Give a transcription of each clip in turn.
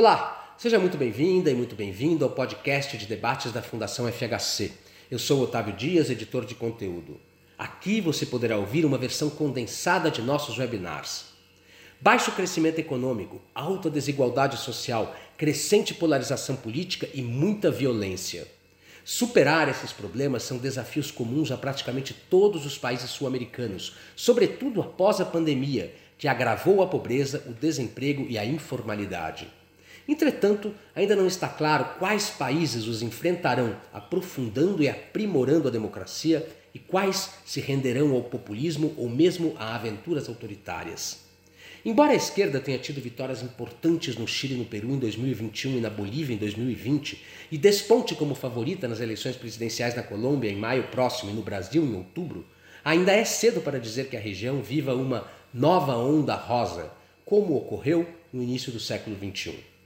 Olá, seja muito bem-vinda e muito bem-vindo ao podcast de debates da Fundação FHC. Eu sou Otávio Dias, editor de conteúdo. Aqui você poderá ouvir uma versão condensada de nossos webinars. Baixo crescimento econômico, alta desigualdade social, crescente polarização política e muita violência. Superar esses problemas são desafios comuns a praticamente todos os países sul-americanos, sobretudo após a pandemia, que agravou a pobreza, o desemprego e a informalidade. Entretanto, ainda não está claro quais países os enfrentarão, aprofundando e aprimorando a democracia, e quais se renderão ao populismo ou mesmo a aventuras autoritárias. Embora a esquerda tenha tido vitórias importantes no Chile e no Peru em 2021 e na Bolívia em 2020, e desponte como favorita nas eleições presidenciais na Colômbia em maio próximo e no Brasil em outubro, ainda é cedo para dizer que a região viva uma nova onda rosa, como ocorreu no início do século XXI.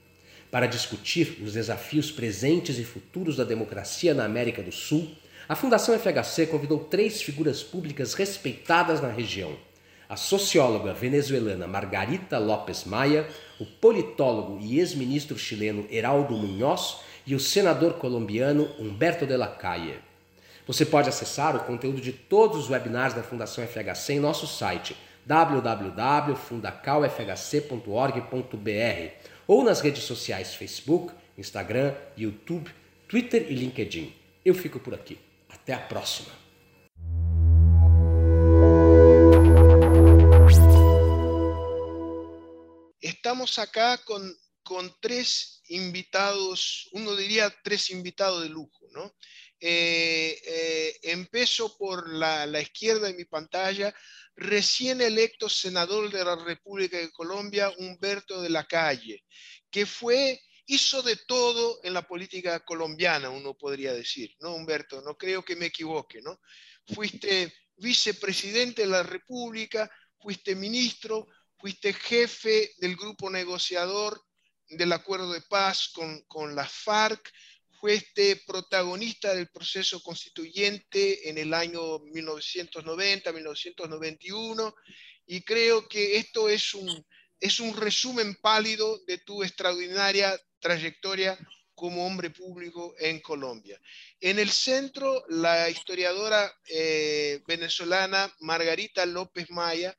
Para discutir os desafios presentes e futuros da democracia na América do Sul, a Fundação FHC convidou três figuras públicas respeitadas na região a socióloga venezuelana Margarita López Maia, o politólogo e ex-ministro chileno Heraldo Munhoz e o senador colombiano Humberto de la Calle. Você pode acessar o conteúdo de todos os webinars da Fundação FHC em nosso site www.fundacalfhc.org.br ou nas redes sociais Facebook, Instagram, YouTube, Twitter e LinkedIn. Eu fico por aqui. Até a próxima! estamos acá con, con, tres invitados, uno diría tres invitados de lujo, ¿no? Eh, eh, por la, la, izquierda de mi pantalla, recién electo senador de la República de Colombia, Humberto de la Calle, que fue, hizo de todo en la política colombiana, uno podría decir, ¿no, Humberto? No creo que me equivoque, ¿no? Fuiste vicepresidente de la República, fuiste ministro, fuiste jefe del grupo negociador del acuerdo de paz con, con la FARC, fuiste protagonista del proceso constituyente en el año 1990-1991 y creo que esto es un, es un resumen pálido de tu extraordinaria trayectoria como hombre público en Colombia. En el centro, la historiadora eh, venezolana Margarita López Maya,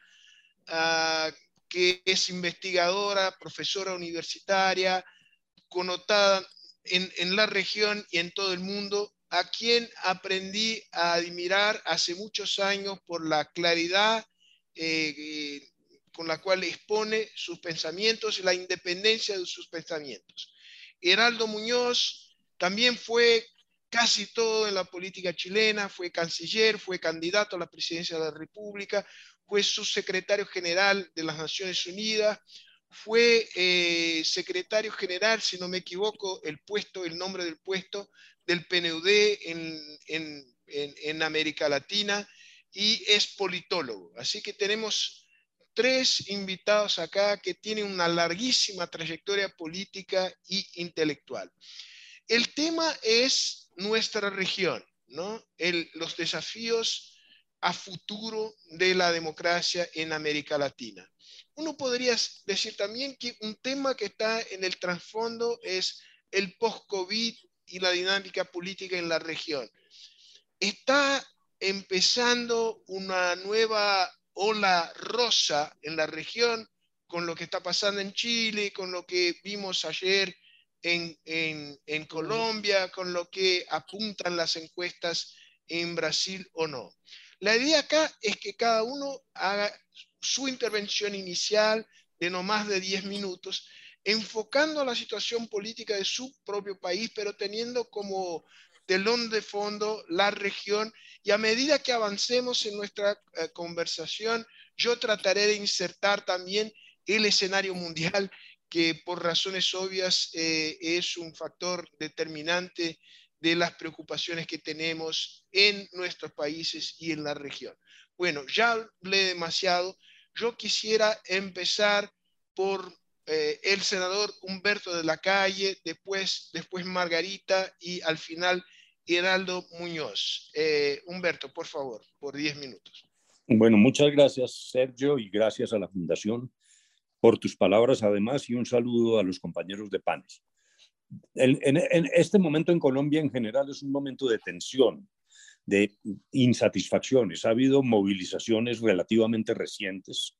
uh, que es investigadora, profesora universitaria, connotada en, la región y en todo el mundo, a quien aprendí a admirar hace muchos años por la claridad eh, con la cual expone sus pensamientos y la independencia de sus pensamientos. Heraldo Muñoz también fue casi todo en la política chilena, fue canciller, fue candidato a la presidencia de la República, fue subsecretario general de las Naciones Unidas, fue eh, secretario general, si no me equivoco, el puesto, el nombre del puesto del PNUD en, América Latina y es politólogo. Así que tenemos tres invitados acá que tienen una larguísima trayectoria política e intelectual. El tema es nuestra región, ¿no? Los desafíos a futuro de la democracia en América Latina. Uno podría decir también que un tema que está en el trasfondo es el post-COVID y la dinámica política en la región. Está empezando una nueva ola rosa en la región con lo que está pasando en Chile, con lo que vimos ayer en, en, Colombia, con lo que apuntan las encuestas en Brasil o no. La idea acá es que cada uno haga su intervención inicial de no más de 10 minutos, enfocando la situación política de su propio país, pero teniendo como telón de fondo la región y a medida que avancemos en nuestra eh, conversación, yo trataré de insertar también el escenario mundial que por razones obvias eh, es un factor determinante de las preocupaciones que tenemos en nuestros países y en la región. Bueno, ya hablé demasiado. Yo quisiera empezar por eh, el senador Humberto de la Calle, después, después Margarita y al final Heraldo Muñoz. Eh, Humberto, por favor, por 10 minutos. Bueno, muchas gracias, Sergio, y gracias a la Fundación por tus palabras además y un saludo a los compañeros de PANES. En, este momento en Colombia en general es un momento de tensión, de insatisfacciones. Ha habido movilizaciones relativamente recientes,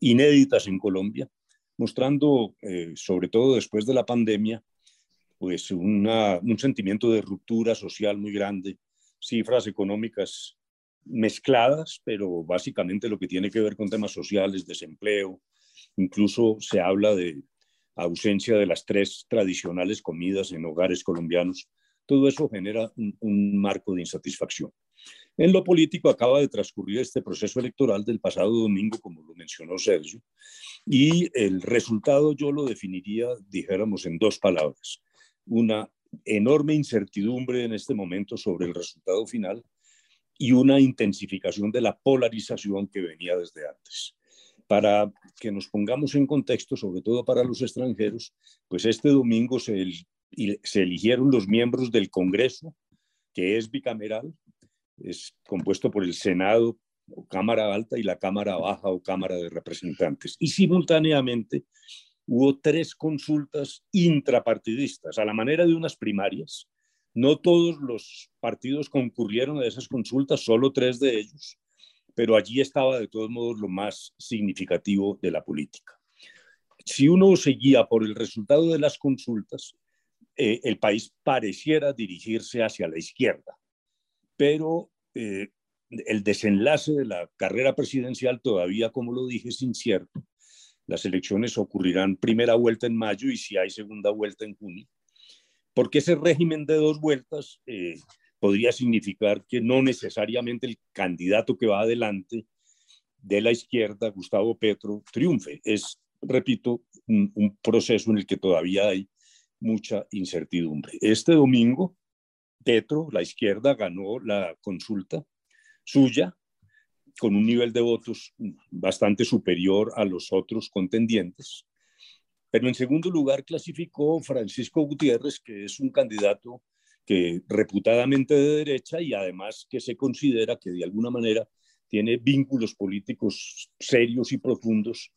inéditas en Colombia, mostrando, eh, sobre todo después de la pandemia, pues un sentimiento de ruptura social muy grande, cifras económicas mezcladas, pero básicamente lo que tiene que ver con temas sociales, desempleo, incluso se habla de ausencia de las tres tradicionales comidas en hogares colombianos. Todo eso genera un, marco de insatisfacción. En lo político acaba de transcurrir este proceso electoral del pasado domingo, como lo mencionó Sergio, y el resultado yo lo definiría, dijéramos, en dos palabras. Una enorme incertidumbre en este momento sobre el resultado final y una intensificación de la polarización que venía desde antes. Para que nos pongamos en contexto, sobre todo para los extranjeros, pues este domingo se, se eligieron los miembros del Congreso, que es bicameral, es compuesto por el Senado o Cámara Alta y la Cámara Baja o Cámara de Representantes. Y simultáneamente hubo tres consultas intrapartidistas, a la manera de unas primarias. No todos los partidos concurrieron a esas consultas, solo tres de ellos, pero allí estaba de todos modos lo más significativo de la política. Si uno seguía por el resultado de las consultas, eh, el país pareciera dirigirse hacia la izquierda, pero eh, el desenlace de la carrera presidencial todavía, como lo dije, es incierto. Las elecciones ocurrirán primera vuelta en mayo y si hay segunda vuelta en junio, porque ese régimen de dos vueltas eh, podría significar que no necesariamente el candidato que va adelante de la izquierda, Gustavo Petro, triunfe. Es, repito, un, proceso en el que todavía hay mucha incertidumbre. Este domingo, Petro, la izquierda, ganó la consulta suya con un nivel de votos bastante superior a los otros contendientes. Pero en segundo lugar clasificó Francisco Gutiérrez, que es un candidato que reputadamente de derecha y además que se considera que de alguna manera tiene vínculos políticos serios y profundos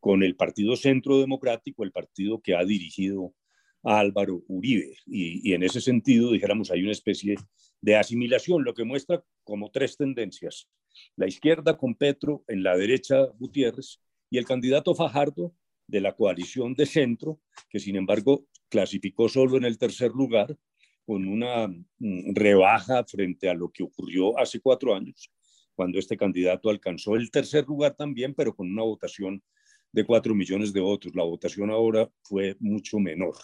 con el Partido Centro Democrático, el partido que ha dirigido a Álvaro Uribe. Y, en ese sentido, dijéramos, hay una especie de asimilación, lo que muestra como tres tendencias. La izquierda con Petro, en la derecha Gutiérrez, y el candidato Fajardo de la coalición de centro, que sin embargo clasificó solo en el tercer lugar, con una mm, rebaja frente a lo que ocurrió hace cuatro años, cuando este candidato alcanzó el tercer lugar también, pero con una votación de cuatro millones de votos. La votación ahora fue mucho menor.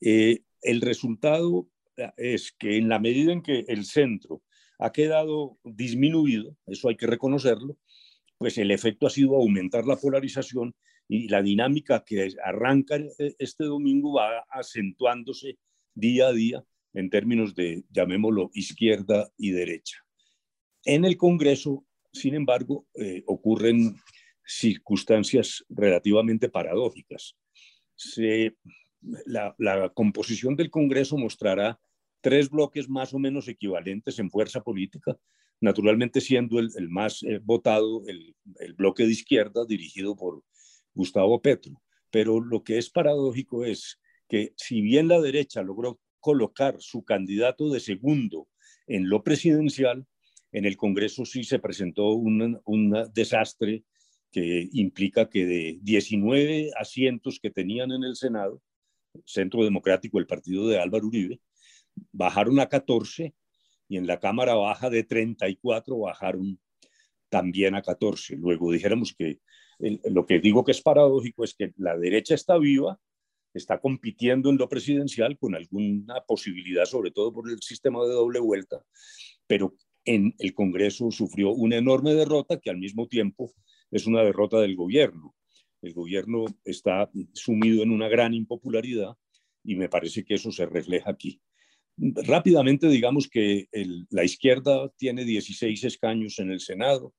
Eh, el resultado eh, es que en la medida en que el centro ha quedado disminuido, eso hay que reconocerlo, pues el efecto ha sido aumentar la polarización y la dinámica que arranca eh, este domingo va acentuándose día a día en términos de, llamémoslo, izquierda y derecha. En el Congreso, sin embargo, eh, ocurren circunstancias relativamente paradójicas. La, composición del Congreso mostrará tres bloques más o menos equivalentes en fuerza política, naturalmente siendo el, más eh, votado el, el, bloque de izquierda dirigido por Gustavo Petro. Pero lo que es paradójico es que si bien la derecha logró colocar su candidato de segundo en lo presidencial, en el Congreso sí se presentó un, desastre que implica que de 19 asientos que tenían en el Senado, Centro Democrático, el partido de Álvaro Uribe, bajaron a 14 y en la Cámara Baja de 34 bajaron también a 14. Luego dijéramos que lo que digo que es paradójico es que la derecha está viva, está compitiendo en lo presidencial con alguna posibilidad, sobre todo por el sistema de doble vuelta, pero en el Congreso sufrió una enorme derrota que al mismo tiempo es una derrota del gobierno. El gobierno está sumido en una gran impopularidad y me parece que eso se refleja aquí. Rápidamente digamos que la izquierda tiene 16 escaños en el Senado,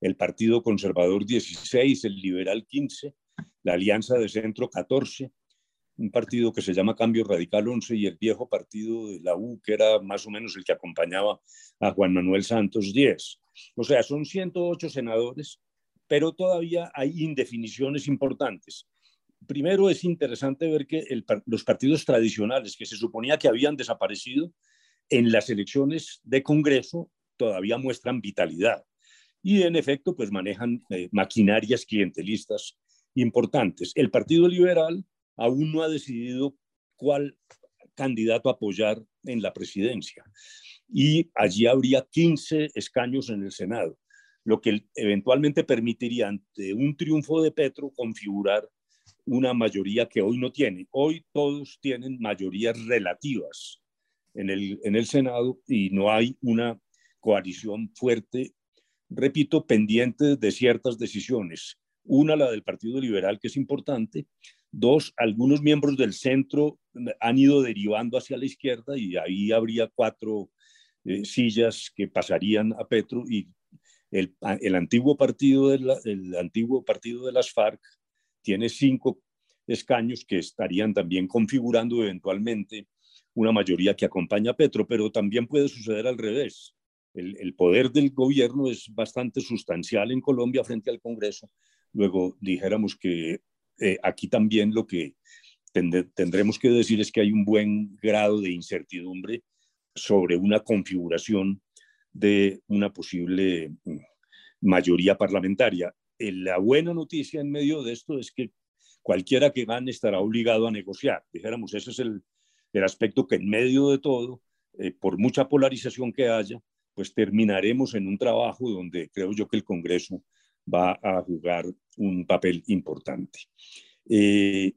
el Partido Conservador 16, el Liberal 15, la Alianza de Centro 14, un partido que se llama Cambio Radical 11 y el viejo partido de la U, que era más o menos el que acompañaba a Juan Manuel Santos 10. O sea, son 108 senadores pero todavía hay indefiniciones importantes. Primero es interesante ver que los partidos tradicionales que se suponía que habían desaparecido en las elecciones de Congreso todavía muestran vitalidad y en efecto pues manejan eh, maquinarias clientelistas importantes. El Partido Liberal aún no ha decidido cuál candidato apoyar en la presidencia y allí habría 15 escaños en el Senado, lo que eventualmente permitiría ante un triunfo de Petro configurar una mayoría que hoy no tiene. Hoy todos tienen mayorías relativas en el, en el Senado y no hay una coalición fuerte, repito, pendiente de ciertas decisiones. Una, la del Partido Liberal, que es importante. Dos, algunos miembros del centro han ido derivando hacia la izquierda y ahí habría cuatro eh, sillas que pasarían a Petro y el, el antiguo partido de antiguo partido de las FARC tiene cinco escaños que estarían también configurando eventualmente una mayoría que acompaña a Petro, pero también puede suceder al revés. El, poder del gobierno es bastante sustancial en Colombia frente al Congreso. Luego dijéramos que eh, aquí también lo que tendremos que decir es que hay un buen grado de incertidumbre sobre una configuración de una posible mm, mayoría parlamentaria. Eh, la buena noticia en medio de esto es que cualquiera que gane estará obligado a negociar. Dijéramos, ese es el, aspecto que en medio de todo, eh, por mucha polarización que haya, pues terminaremos en un trabajo donde creo yo que el Congreso va a jugar un papel importante. Eh,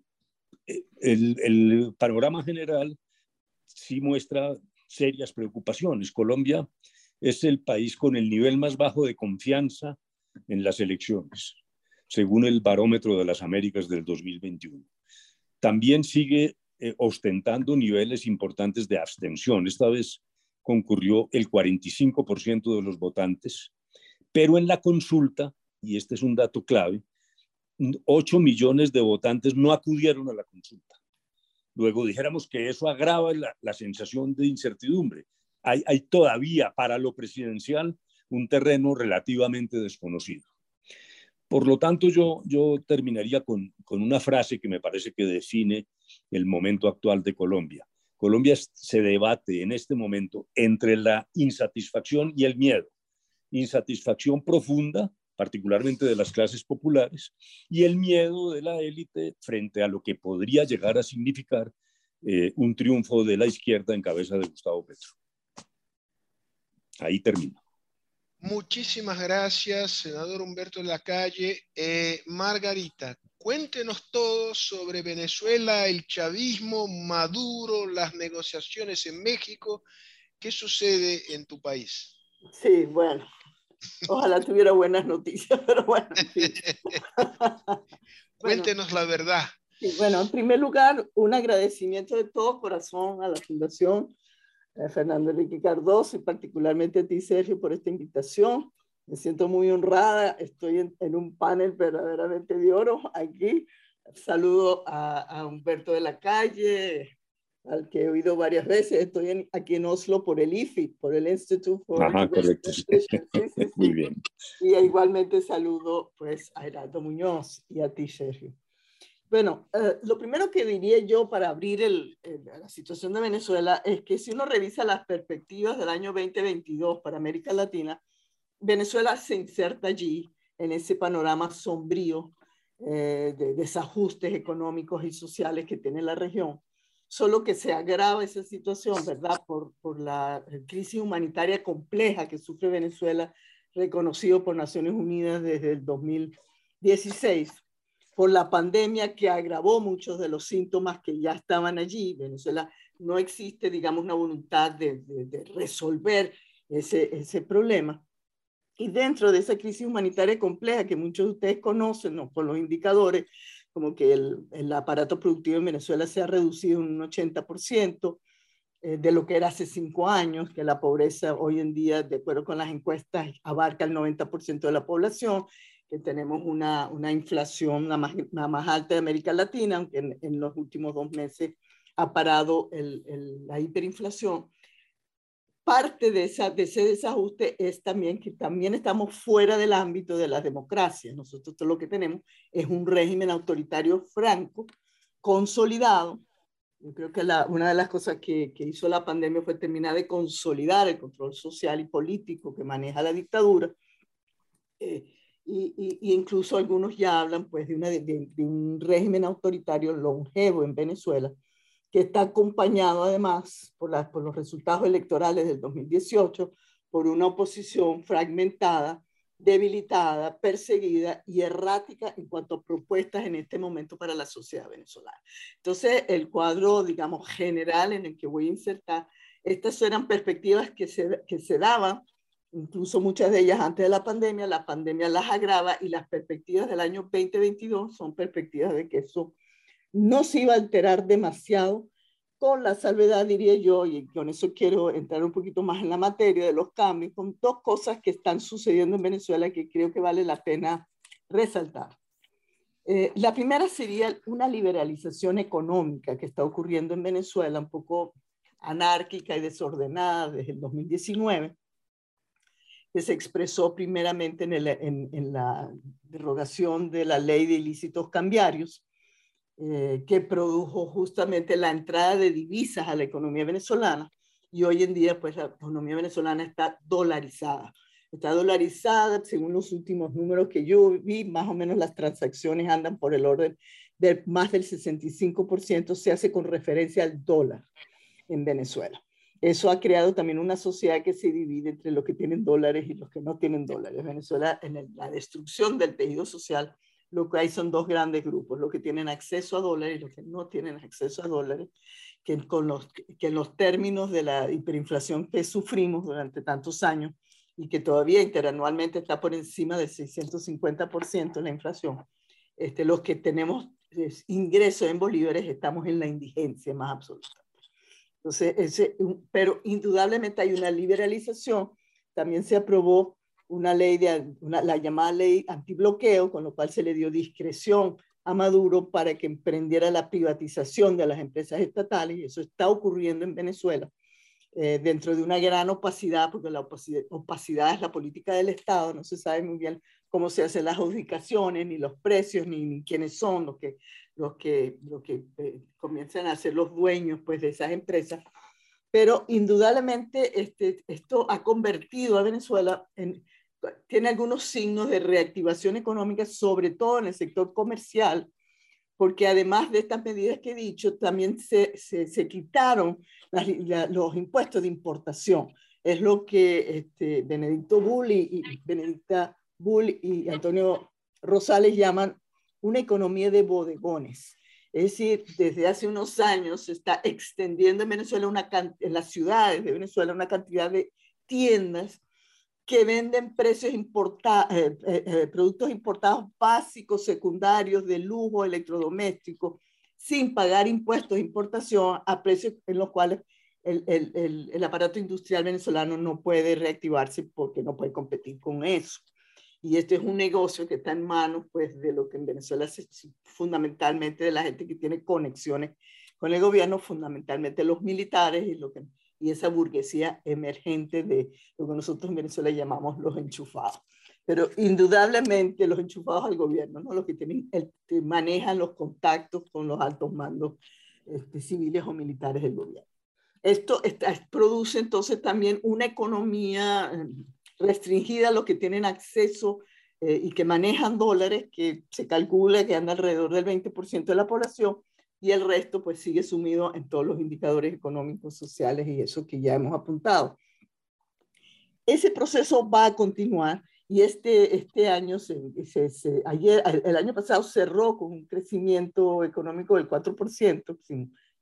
el, el, panorama general sí muestra serias preocupaciones. Colombia es el país con el nivel más bajo de confianza en las elecciones, según el barómetro de las Américas del 2021. También sigue eh, ostentando niveles importantes de abstención. Esta vez concurrió el 45% de los votantes, pero en la consulta, y este es un dato clave, 8 millones de votantes no acudieron a la consulta. Luego dijéramos que eso agrava la, sensación de incertidumbre. Hay, todavía para lo presidencial un terreno relativamente desconocido. Por lo tanto, yo, terminaría con, con una frase que me parece que define el momento actual de Colombia. Colombia se debate en este momento entre la insatisfacción y el miedo. Insatisfacción profunda particularmente de las clases populares, y el miedo de la élite frente a lo que podría llegar a significar eh, un triunfo de la izquierda en cabeza de Gustavo Petro. Ahí termino. Muchísimas gracias, senador Humberto Lacalle. Eh, Margarita, cuéntenos todo sobre Venezuela, el chavismo, Maduro, las negociaciones en México. ¿Qué sucede en tu país? Sí, bueno, Ojalá tuviera buenas noticias, pero bueno. Cuéntenos la verdad. bueno, en primer lugar, un agradecimiento de todo corazón a la Fundación Fernando Enrique Cardoso y particularmente a ti, Sergio, por esta invitación. Me siento muy honrada. Estoy en, un panel verdaderamente de oro aquí. Saludo a, a Humberto de la Calle, al que he oído varias veces. Estoy aquí en Oslo por el IFI, por el Institute for Ajá, correcto. Muy bien. Y igualmente saludo pues a Heraldo Muñoz y a ti, Sergio. Bueno, eh, lo primero que diría yo para abrir la situación de Venezuela es que si uno revisa las perspectivas del año 2022 para América Latina, Venezuela se inserta allí en ese panorama sombrío eh, de desajustes económicos y sociales que tiene la región solo que se agrava esa situación, ¿verdad? Por, por la crisis humanitaria compleja que sufre Venezuela, reconocido por Naciones Unidas desde el 2016, por la pandemia que agravó muchos de los síntomas que ya estaban allí. Venezuela no existe, digamos, una voluntad de, de, resolver ese, ese problema. Y dentro de esa crisis humanitaria compleja que muchos de ustedes conocen, ¿no? por los indicadores, como que el, el, aparato productivo en Venezuela se ha reducido un 80% eh, de lo que era hace cinco años, que la pobreza hoy en día, de acuerdo con las encuestas, abarca el 90% de la población, que tenemos una, una inflación la más, la más, alta de América Latina, aunque en, en los últimos dos meses ha parado el, el, la hiperinflación. parte de, esa, de ese desajuste es también que también estamos fuera del ámbito de las democracias. Nosotros todo lo que tenemos es un régimen autoritario franco, consolidado. Yo creo que la, una de las cosas que, que, hizo la pandemia fue terminar de consolidar el control social y político que maneja la dictadura. Eh, y, y, incluso algunos ya hablan pues de, una, de, de un régimen autoritario longevo en Venezuela, que está acompañado además por, por los resultados electorales del 2018 por una oposición fragmentada, debilitada, perseguida y errática en cuanto a propuestas en este momento para la sociedad venezolana. Entonces, el cuadro, digamos, general en el que voy a insertar, estas eran perspectivas que se, que se daban, incluso muchas de ellas antes de la pandemia, la pandemia las agrava y las perspectivas del año 2022 son perspectivas de que eso no se iba a alterar demasiado con la salvedad, diría yo, y con eso quiero entrar un poquito más en la materia de los cambios, con dos cosas que están sucediendo en Venezuela que creo que vale la pena resaltar. Eh, la primera sería una liberalización económica que está ocurriendo en Venezuela, un poco anárquica y desordenada desde el 2019, que se expresó primeramente en, la derogación de la ley de ilícitos cambiarios, eh, que produjo justamente la entrada de divisas a la economía venezolana y hoy en día pues la economía venezolana está dolarizada. Está dolarizada, según los últimos números que yo vi, más o menos las transacciones andan por el orden de más del 65% se hace con referencia al dólar en Venezuela. Eso ha creado también una sociedad que se divide entre los que tienen dólares y los que no tienen dólares. Venezuela, en la destrucción del tejido social, lo que hay son dos grandes grupos, los que tienen acceso a dólares y los que no tienen acceso a dólares, que, en los términos de la hiperinflación que sufrimos durante tantos años y que todavía interanualmente está por encima del 650% la inflación, este, los que tenemos ingresos en bolívares estamos en la indigencia más absoluta. Entonces, ese, pero indudablemente hay una liberalización, también se aprobó una ley de la llamada ley antibloqueo, con lo cual se le dio discreción a Maduro para que emprendiera la privatización de las empresas estatales, y eso está ocurriendo en Venezuela, eh, dentro de una gran opacidad, porque la opacidad, es la política del Estado, no se sabe muy bien cómo se hacen las adjudicaciones, ni los precios, ni, quiénes son los que, los que, los que eh, comienzan a ser los dueños pues, de esas empresas. Pero indudablemente este, esto ha convertido a Venezuela en, tiene algunos signos de reactivación económica, sobre todo en el sector comercial, porque además de estas medidas que he dicho, también se, se, quitaron los impuestos de importación. Es lo que este, Benedicto Bull y, Benedicta Bull y Antonio Rosales llaman una economía de bodegones. Es decir, desde hace unos años se está extendiendo en Venezuela, una, en las ciudades de Venezuela, una cantidad de tiendas que venden precios importados, eh, eh, eh, productos importados básicos, secundarios, de lujo, electrodomésticos, sin pagar impuestos de importación a precios en los cuales el, el, el, aparato industrial venezolano no puede reactivarse porque no puede competir con eso. Y este es un negocio que está en manos pues, de lo que en Venezuela es fundamentalmente de la gente que tiene conexiones con el gobierno, fundamentalmente los militares y lo que y esa burguesía emergente de lo que nosotros en Venezuela llamamos los enchufados. Pero indudablemente los enchufados al gobierno, ¿no? los que, tienen, que manejan los contactos con los altos mandos este, civiles o militares del gobierno. Esto produce entonces también una economía eh, restringida a los que tienen acceso eh, y que manejan dólares, que se calcula que anda alrededor del 20% de la población, y el resto pues sigue sumido en todos los indicadores económicos, sociales y eso que ya hemos apuntado. Ese proceso va a continuar y este, este año, se, se, ayer, el año pasado cerró con un crecimiento económico del 4%,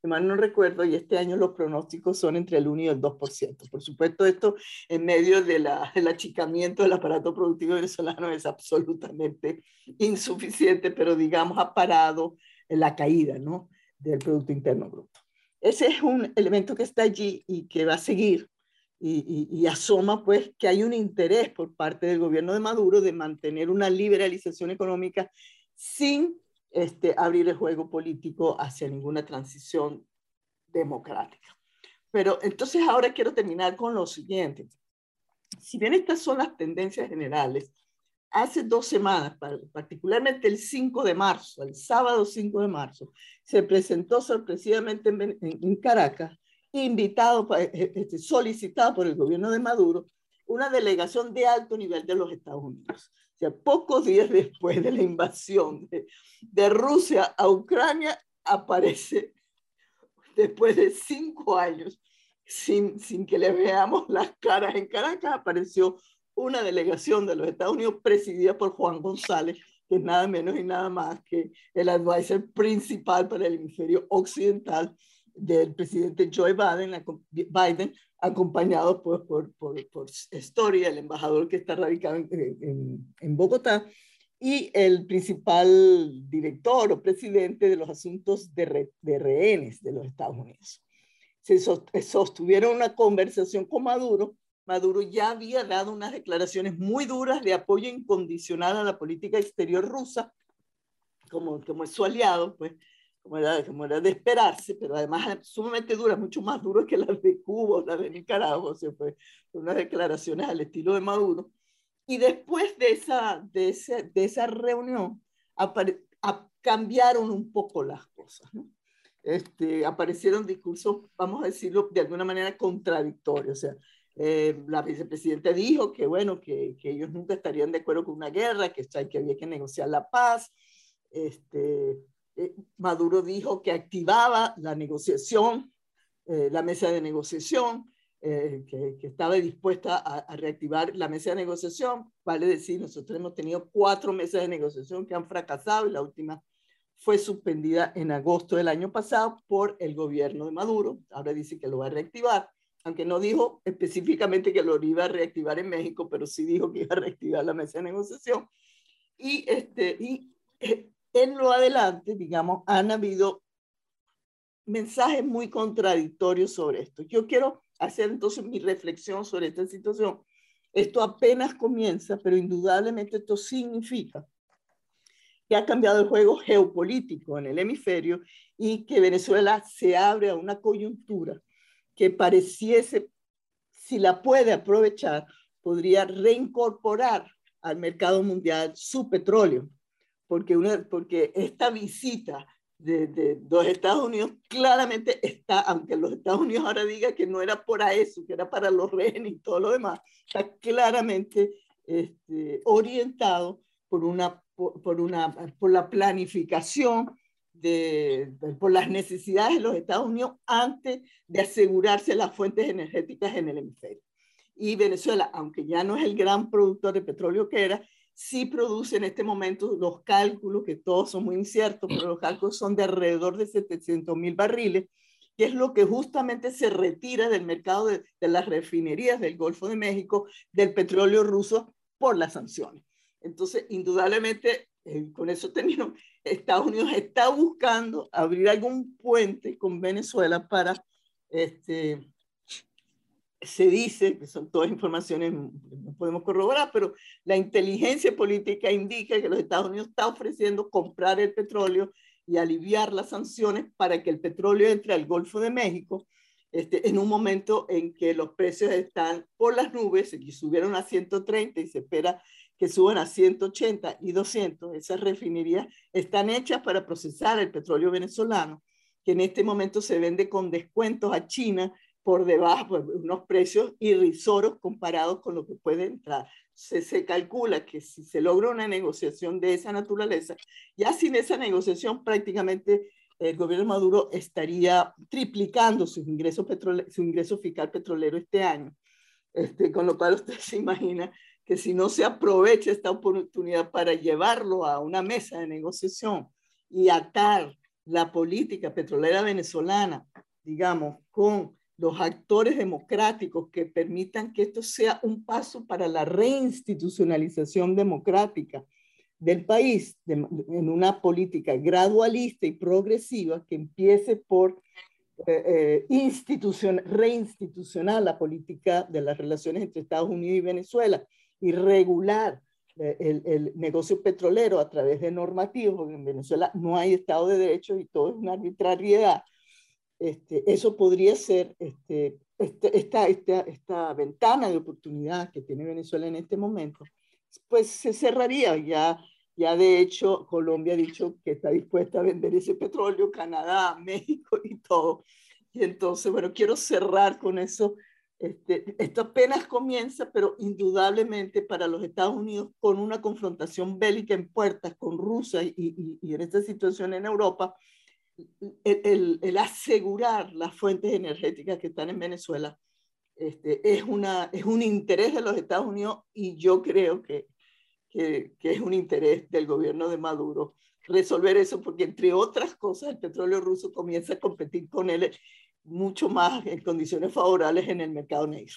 si mal no recuerdo, y este año los pronósticos son entre el 1 y el 2%. Por supuesto, esto en medio del achicamiento del aparato productivo venezolano es absolutamente insuficiente, pero digamos ha parado la caída ¿no? del Producto Interno Bruto. Ese es un elemento que está allí y que va a seguir y, y, asoma pues que hay un interés por parte del gobierno de Maduro de mantener una liberalización económica sin este, abrir el juego político hacia ninguna transición democrática. pero entonces ahora quiero terminar con lo siguiente. Si bien estas son las tendencias generales, hace dos semanas, particularmente el 5 de marzo, el sábado 5 de marzo, se presentó sorpresivamente en, Caracas, invitado, eh, eh, este, solicitado por el gobierno de Maduro, una delegación de alto nivel de los Estados Unidos. Pocos días después de la invasión de, de Rusia a Ucrania, aparece, después de cinco años, sin, sin que le veamos las caras. En Caracas, apareció una delegación de los Estados Unidos presidida por Juan González, que es nada menos y nada más que el advisor principal para el hemisferio occidental del presidente Joe Biden, Biden acompañado por, por, por, por Story, el embajador que está radicado en, en, Bogotá, y el principal director o presidente de los asuntos de, de rehenes de los Estados Unidos. Se sostuvieron una conversación con Maduro Maduro ya había dado unas declaraciones muy duras de apoyo incondicional a la política exterior rusa, como, como es su aliado, pues, como era, como era de esperarse, pero además sumamente duras, mucho más duras que las de Cuba o las de Nicaragua, o sea, pues, unas declaraciones al estilo de Maduro. Y después de esa, de ese, de esa reunión, cambiaron un poco las cosas, ¿no? Este, aparecieron discursos, vamos a decirlo de alguna manera, contradictorios. O sea, eh, la vicepresidenta dijo que, bueno, que, que, ellos nunca estarían de acuerdo con una guerra, que, que había que negociar la paz. Este, eh, Maduro dijo que activaba la negociación, eh, la mesa de negociación, que, que, estaba dispuesta a, reactivar la mesa de negociación. Vale decir, nosotros hemos tenido cuatro mesas de negociación que han fracasado y la última fue suspendida en agosto del año pasado por el gobierno de Maduro. Ahora dice que lo va a reactivar aunque no dijo específicamente que lo iba a reactivar en México, pero sí dijo que iba a reactivar la mesa de negociación. Y, este, y eh, en lo adelante, digamos, han habido mensajes muy contradictorios sobre esto. Yo quiero hacer entonces mi reflexión sobre esta situación. Esto apenas comienza, pero indudablemente esto significa que ha cambiado el juego geopolítico en el hemisferio y que Venezuela se abre a una coyuntura que pareciese, si la puede aprovechar, podría reincorporar al mercado mundial su petróleo, porque, una, porque esta visita de, de, los Estados Unidos claramente está, aunque los Estados Unidos ahora diga que no era por eso, que era para los rehenes y todo lo demás, está claramente este, orientado por, una, por, una, por la planificación de, por las necesidades de los Estados Unidos antes de asegurarse las fuentes energéticas en el hemisferio. Y Venezuela, aunque ya no es el gran productor de petróleo que era, sí produce en este momento los cálculos, que todos son muy inciertos, pero los cálculos son de alrededor de 700 mil barriles, que es lo que justamente se retira del mercado de, de las refinerías del Golfo de México del petróleo ruso por las sanciones. Entonces, indudablemente, eh, con eso termino, Estados Unidos está buscando abrir algún puente con Venezuela para, este, se dice, que son todas informaciones, no podemos corroborar, pero la inteligencia política indica que los Estados Unidos está ofreciendo comprar el petróleo y aliviar las sanciones para que el petróleo entre al Golfo de México este, en un momento en que los precios están por las nubes y subieron a 130 y se espera que suban a 180 y 200, esas refinerías están hechas para procesar el petróleo venezolano, que en este momento se vende con descuentos a China por debajo, de unos precios irrisorios comparados con lo que puede entrar. Se, se, calcula que si se logra una negociación de esa naturaleza, ya sin esa negociación prácticamente el gobierno Maduro estaría triplicando sus ingresos, su ingreso fiscal petrolero este año. Este, con lo cual usted se imagina que si no se aprovecha esta oportunidad para llevarlo a una mesa de negociación y atar la política petrolera venezolana, digamos, con los actores democráticos que permitan que esto sea un paso para la reinstitucionalización democrática del país en una política gradualista y progresiva que empiece por eh, eh reinstitucional la política de las relaciones entre Estados Unidos y Venezuela y regular eh, el, el, negocio petrolero a través de normativos, porque en Venezuela no hay Estado de Derecho y todo es una arbitrariedad. Este, eso podría ser este, este, esta, esta, esta ventana de oportunidad que tiene Venezuela en este momento, pues se cerraría ya. Ya de hecho, Colombia ha dicho que está dispuesta a vender ese petróleo, Canadá, México y todo. Y entonces, bueno, quiero cerrar con eso este, esto apenas comienza, pero indudablemente para los Estados Unidos, con una confrontación bélica en puertas con Rusia y, en esta situación en Europa, el, asegurar las fuentes energéticas que están en Venezuela este, es, una, es un interés de los Estados Unidos y yo creo que, que, que es un interés del gobierno de Maduro resolver eso, porque entre otras cosas el petróleo ruso comienza a competir con él mucho más en condiciones favorables en el mercado negro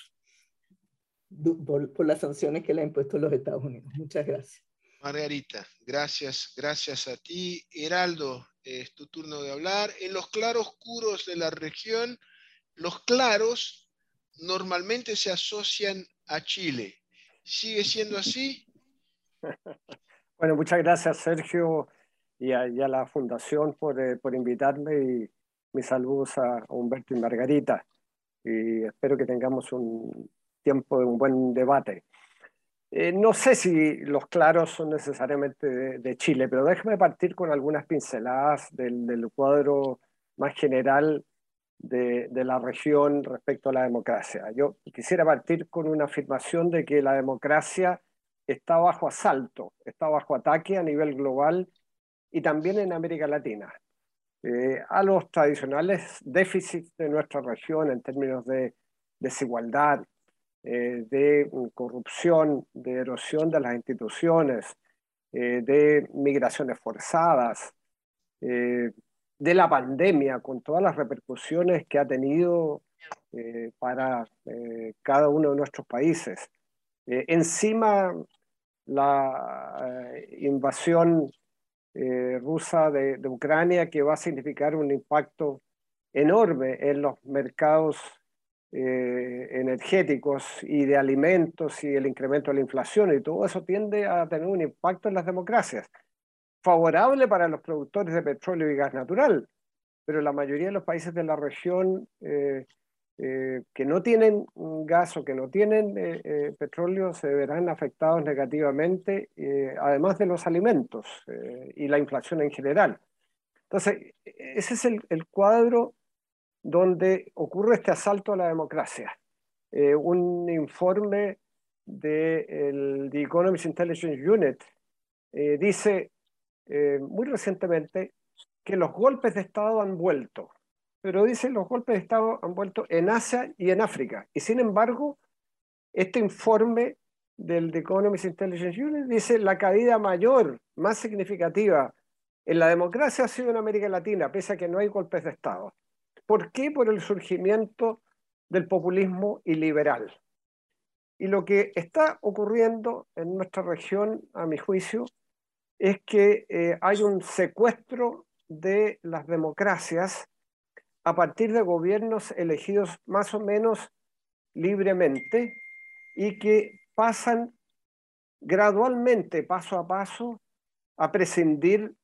por, las sanciones que le han impuesto los Estados Unidos. Muchas gracias. Margarita, gracias, gracias a ti. Heraldo, es tu turno de hablar. En los claroscuros de la región, los claros normalmente se asocian a Chile. ¿Sigue siendo así? Bueno, muchas gracias Sergio y a, la Fundación por, eh, por invitarme y mis saludos a Humberto y Margarita y espero que tengamos un tiempo de un buen debate. Eh, no sé si los claros son necesariamente de, Chile, pero déjeme partir con algunas pinceladas del, del cuadro más general de, de, la región respecto a la democracia. Yo quisiera partir con una afirmación de que la democracia está bajo asalto, está bajo ataque a nivel global y también en América Latina. Eh, a los tradicionales déficits de nuestra región en términos de desigualdad, eh, de corrupción, de erosión de las instituciones, eh, de migraciones forzadas, de la pandemia, con todas las repercusiones que ha tenido para cada uno de nuestros países. encima, la invasión eh, rusa de, Ucrania que va a significar un impacto enorme en los mercados eh, energéticos y de alimentos y el incremento de la inflación y todo eso tiende a tener un impacto en las democracias, favorable para los productores de petróleo y gas natural, pero la mayoría de los países de la región eh, eh, que no tienen gas o que no tienen petróleo se verán afectados negativamente, además de los alimentos y la inflación en general. Entonces, ese es el, cuadro donde ocurre este asalto a la democracia. un informe de The Economist Intelligence Unit dice muy recientemente que los golpes de Estado han vuelto pero dicen los golpes de Estado han vuelto en Asia y en África. Y sin embargo, este informe del The Economist Intelligence Unit dice la caída mayor, más significativa en la democracia ha sido en América Latina, pese a que no hay golpes de Estado. ¿Por qué? Por el surgimiento del populismo iliberal. Y lo que está ocurriendo en nuestra región, a mi juicio, es que eh, hay un secuestro de las democracias a partir de gobiernos elegidos más o menos libremente y que pasan gradualmente, paso a paso, a prescindir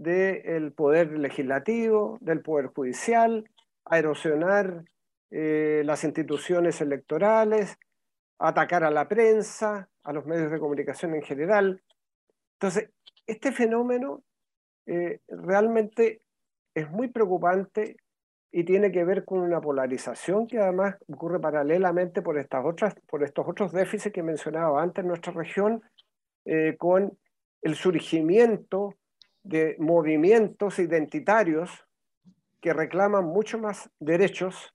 del poder legislativo, del poder judicial, a erosionar eh, las instituciones electorales, a atacar a la prensa, a los medios de comunicación en general. Entonces, este fenómeno eh, realmente es muy preocupante y tiene que ver con una polarización que además ocurre paralelamente por, estas otras, por estos otros déficits que mencionaba antes en nuestra región, eh, con el surgimiento de movimientos identitarios que reclaman mucho más derechos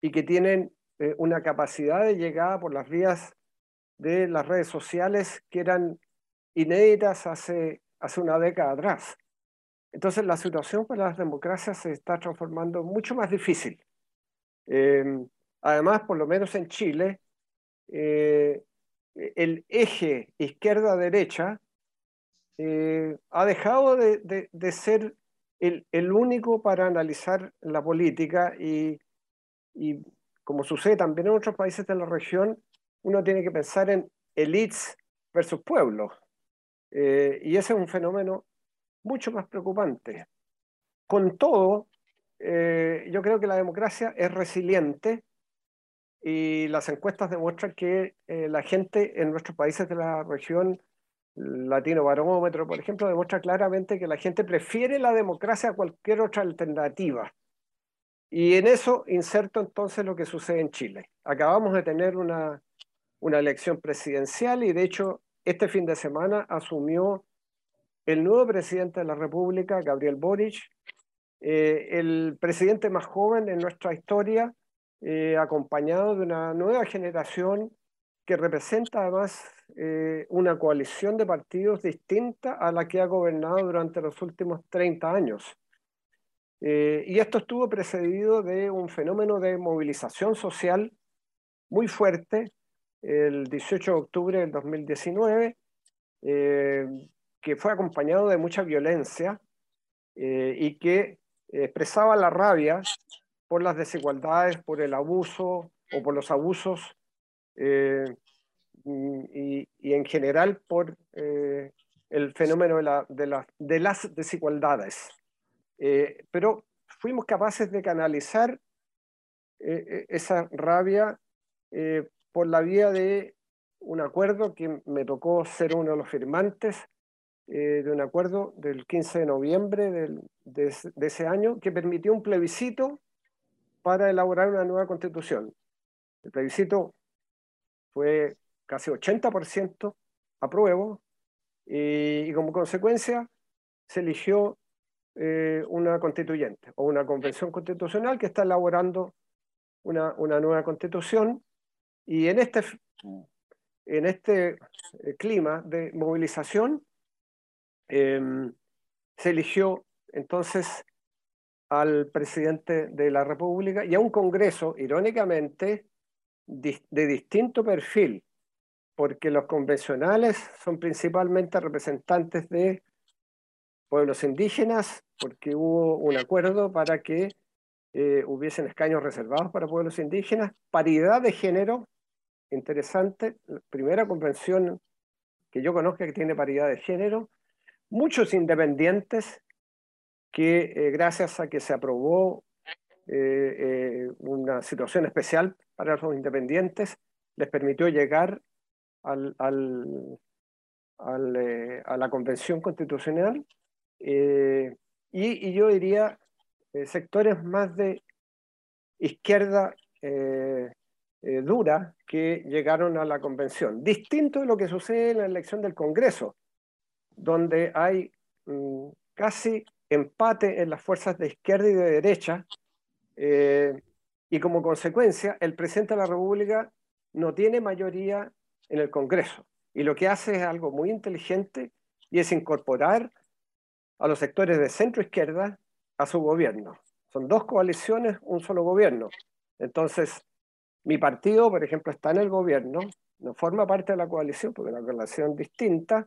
y que tienen eh, una capacidad de llegada por las vías de las redes sociales que eran inéditas hace, hace una década atrás. Entonces la situación para las democracias se está transformando mucho más difícil. Em, además, por lo menos en Chile, eh, el eje izquierda-derecha eh, ha dejado de, ser el, único para analizar la política y, como sucede también en otros países de la región, uno tiene que pensar en elites versus pueblos. Eh, y ese es un fenómeno mucho más preocupante. Con todo, eh, yo creo que la democracia es resiliente y las encuestas demuestran que la gente en nuestros países de la región Latino Barómetro, por ejemplo, demuestra claramente que la gente prefiere la democracia a cualquier otra alternativa. Y en eso inserto entonces lo que sucede en Chile. Acabamos de tener una, una elección presidencial y de hecho este fin de semana asumió el nuevo presidente de la República, Gabriel Boric, eh, el presidente más joven en nuestra historia, eh, acompañado de una nueva generación que representa además eh, una coalición de partidos distinta a la que ha gobernado durante los últimos 30 años. Eh, y esto estuvo precedido de un fenómeno de movilización social muy fuerte el 18 de octubre del 2019, eh, que fue acompañado de mucha violencia y que expresaba la rabia por las desigualdades, por el abuso o por los abusos y, en general por eh, el fenómeno de, la, de, las desigualdades. Eh, pero fuimos capaces de canalizar eh, esa rabia por la vía de un acuerdo que me tocó ser uno de los firmantes de un acuerdo del 15 de noviembre de, de, ese año que permitió un plebiscito para elaborar una nueva constitución. El plebiscito fue casi 80% apruebo, y, como consecuencia se eligió eh, una constituyente o una convención constitucional que está elaborando una, una nueva constitución. Y en este, en este eh, clima de movilización em, se eligió entonces al presidente de la República y a un Congreso, irónicamente, de distinto perfil porque los convencionales son principalmente representantes de pueblos indígenas, porque hubo un acuerdo para que eh, hubiesen escaños reservados para pueblos indígenas, paridad de género, interesante, la primera convención que yo conozca que tiene paridad de género, muchos independientes que eh, gracias a que se aprobó eh, una situación especial para los independientes, les permitió llegar eh, a la Convención Constitucional eh, y, yo diría eh, sectores más de izquierda dura que llegaron a la Convención. Distinto de lo que sucede en la elección del Congreso, donde hay mm, casi empate en las fuerzas de izquierda y de derecha, y como consecuencia, el presidente de la República no tiene mayoría en el Congreso. Y lo que hace es algo muy inteligente y es incorporar a los sectores de centro izquierda a su gobierno. Son dos coaliciones, un solo gobierno. Entonces, mi partido, por ejemplo, está en el gobierno, no forma parte de la coalición, porque es una coalición distinta,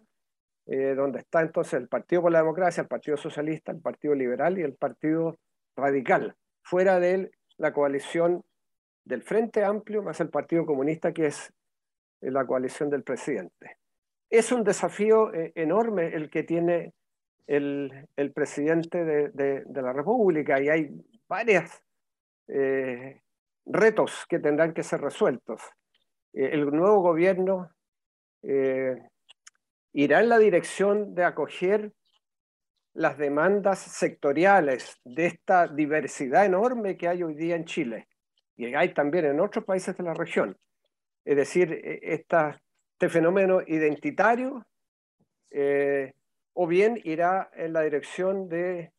eh, donde está entonces el Partido por la Democracia, el Partido Socialista, el Partido Liberal y el Partido Radical, fuera de la coalición del Frente Amplio más el Partido Comunista, que es en la coalición del presidente. Es un desafío eh, enorme el que tiene el, presidente de, la República y hay varios eh, retos que tendrán que ser resueltos. Eh, el nuevo gobierno irá en la dirección de acoger las demandas sectoriales de esta diversidad enorme que hay hoy día en Chile y hay también en otros países de la región es decir, e, este fenómeno identitario, eh, o bien irá en la dirección de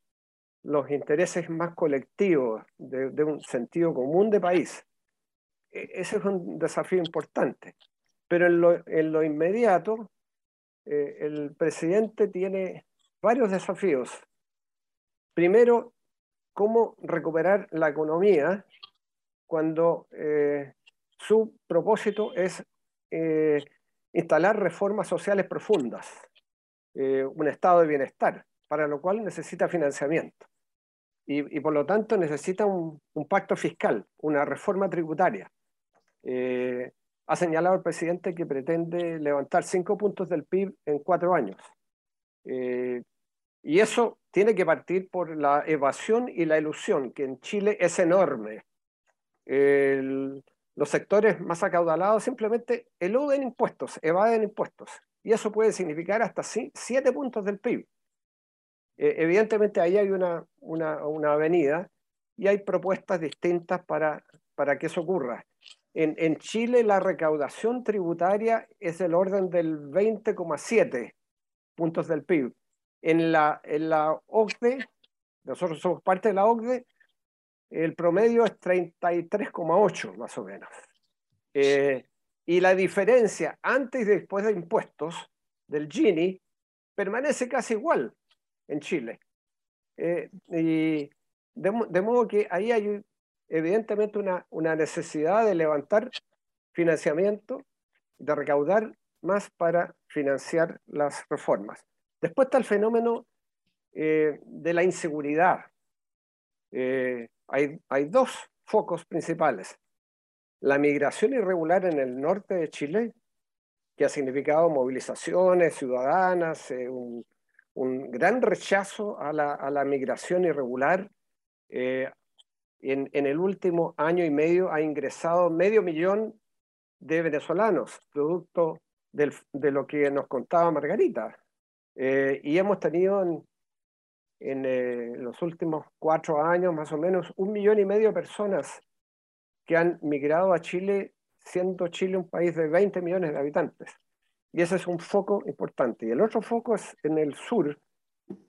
los intereses más colectivos, de, un sentido común de país. E, ese es un desafío importante. Pero en lo, inmediato, eh, el presidente tiene varios desafíos. Primero, cómo recuperar la economía cuando eh, su propósito es eh, instalar reformas sociales profundas, eh, un estado de bienestar, para lo cual necesita financiamiento. Y, por lo tanto necesita un, pacto fiscal, una reforma tributaria. Ha señalado el presidente que pretende levantar cinco puntos del PIB en cuatro años. Y eso tiene que partir por la evasión y la ilusión, que en Chile es enorme. los sectores más acaudalados simplemente eluden impuestos, evaden impuestos. Y eso puede significar hasta 7 puntos del PIB. Eh, evidentemente ahí hay una, una, una, avenida y hay propuestas distintas para, para que eso ocurra. En, en Chile la recaudación tributaria es del orden del 20,7 puntos del PIB en la, en la OCDE, nosotros somos parte de la OCDE, el promedio es 33,8 más o menos. Eh, y la diferencia antes y después de impuestos del Gini permanece casi igual en Chile. Eh, y de, modo que ahí hay evidentemente una, una necesidad de levantar financiamiento, de recaudar más para financiar las reformas. Después está el fenómeno eh, de la inseguridad. Eh, hay, hay, dos focos principales. La migración irregular en el norte de Chile, que ha significado movilizaciones ciudadanas, eh, un, gran rechazo a la, a la migración irregular. En, en, el último año y medio ha ingresado medio millón de venezolanos, producto de lo que nos contaba Margarita, eh, y hemos tenido en, eh, los últimos cuatro años más o menos un millón y medio de personas que han migrado a Chile, siendo Chile un país de 20 millones de habitantes. Y ese es un foco importante. Y el otro foco es en el sur,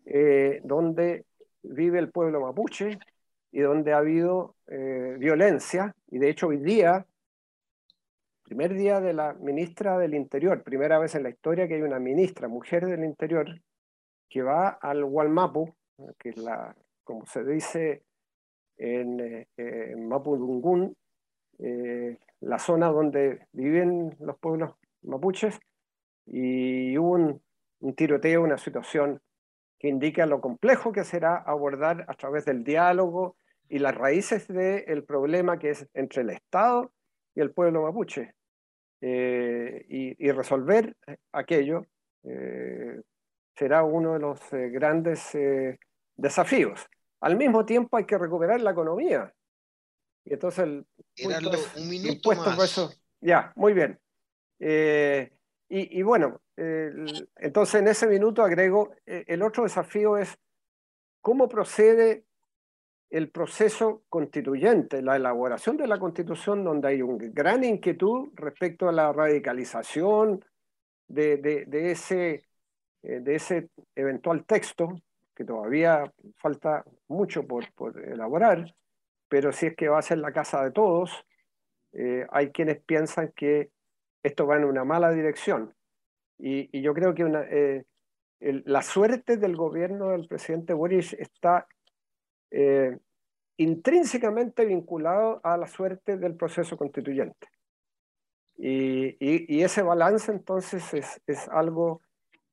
eh, donde vive el pueblo mapuche y donde ha habido violencia. Y de hecho hoy día primer día de la ministra del Interior, primera vez en la historia que hay una ministra, mujer del Interior, que va al Walmapu, que es la, como se dice en, eh, en Mapudungun, eh, la zona donde viven los pueblos mapuches, y hubo un tiroteo, una situación que indica lo complejo que será abordar a través del diálogo y las raíces del problema que es entre el Estado y el pueblo mapuche. Eh, y, resolver aquello eh, será uno de los eh, grandes desafíos. Al mismo tiempo hay que recuperar la economía. Y entonces el un minuto más. ya, muy bien. Y, y, bueno, entonces en ese minuto agrego, el otro desafío es cómo procede el proceso constituyente, la elaboración de la constitución, donde hay una gran inquietud respecto a la radicalización de, de, ese, eh, de ese eventual texto, que todavía falta mucho por, por, elaborar, pero si es que va a ser la casa de todos, eh, hay quienes piensan que esto va en una mala dirección. Y, yo creo que eh, la suerte del gobierno del presidente Boris está eh, intrínsecamente vinculado a la suerte del proceso constituyente. Y, ese balance entonces es, algo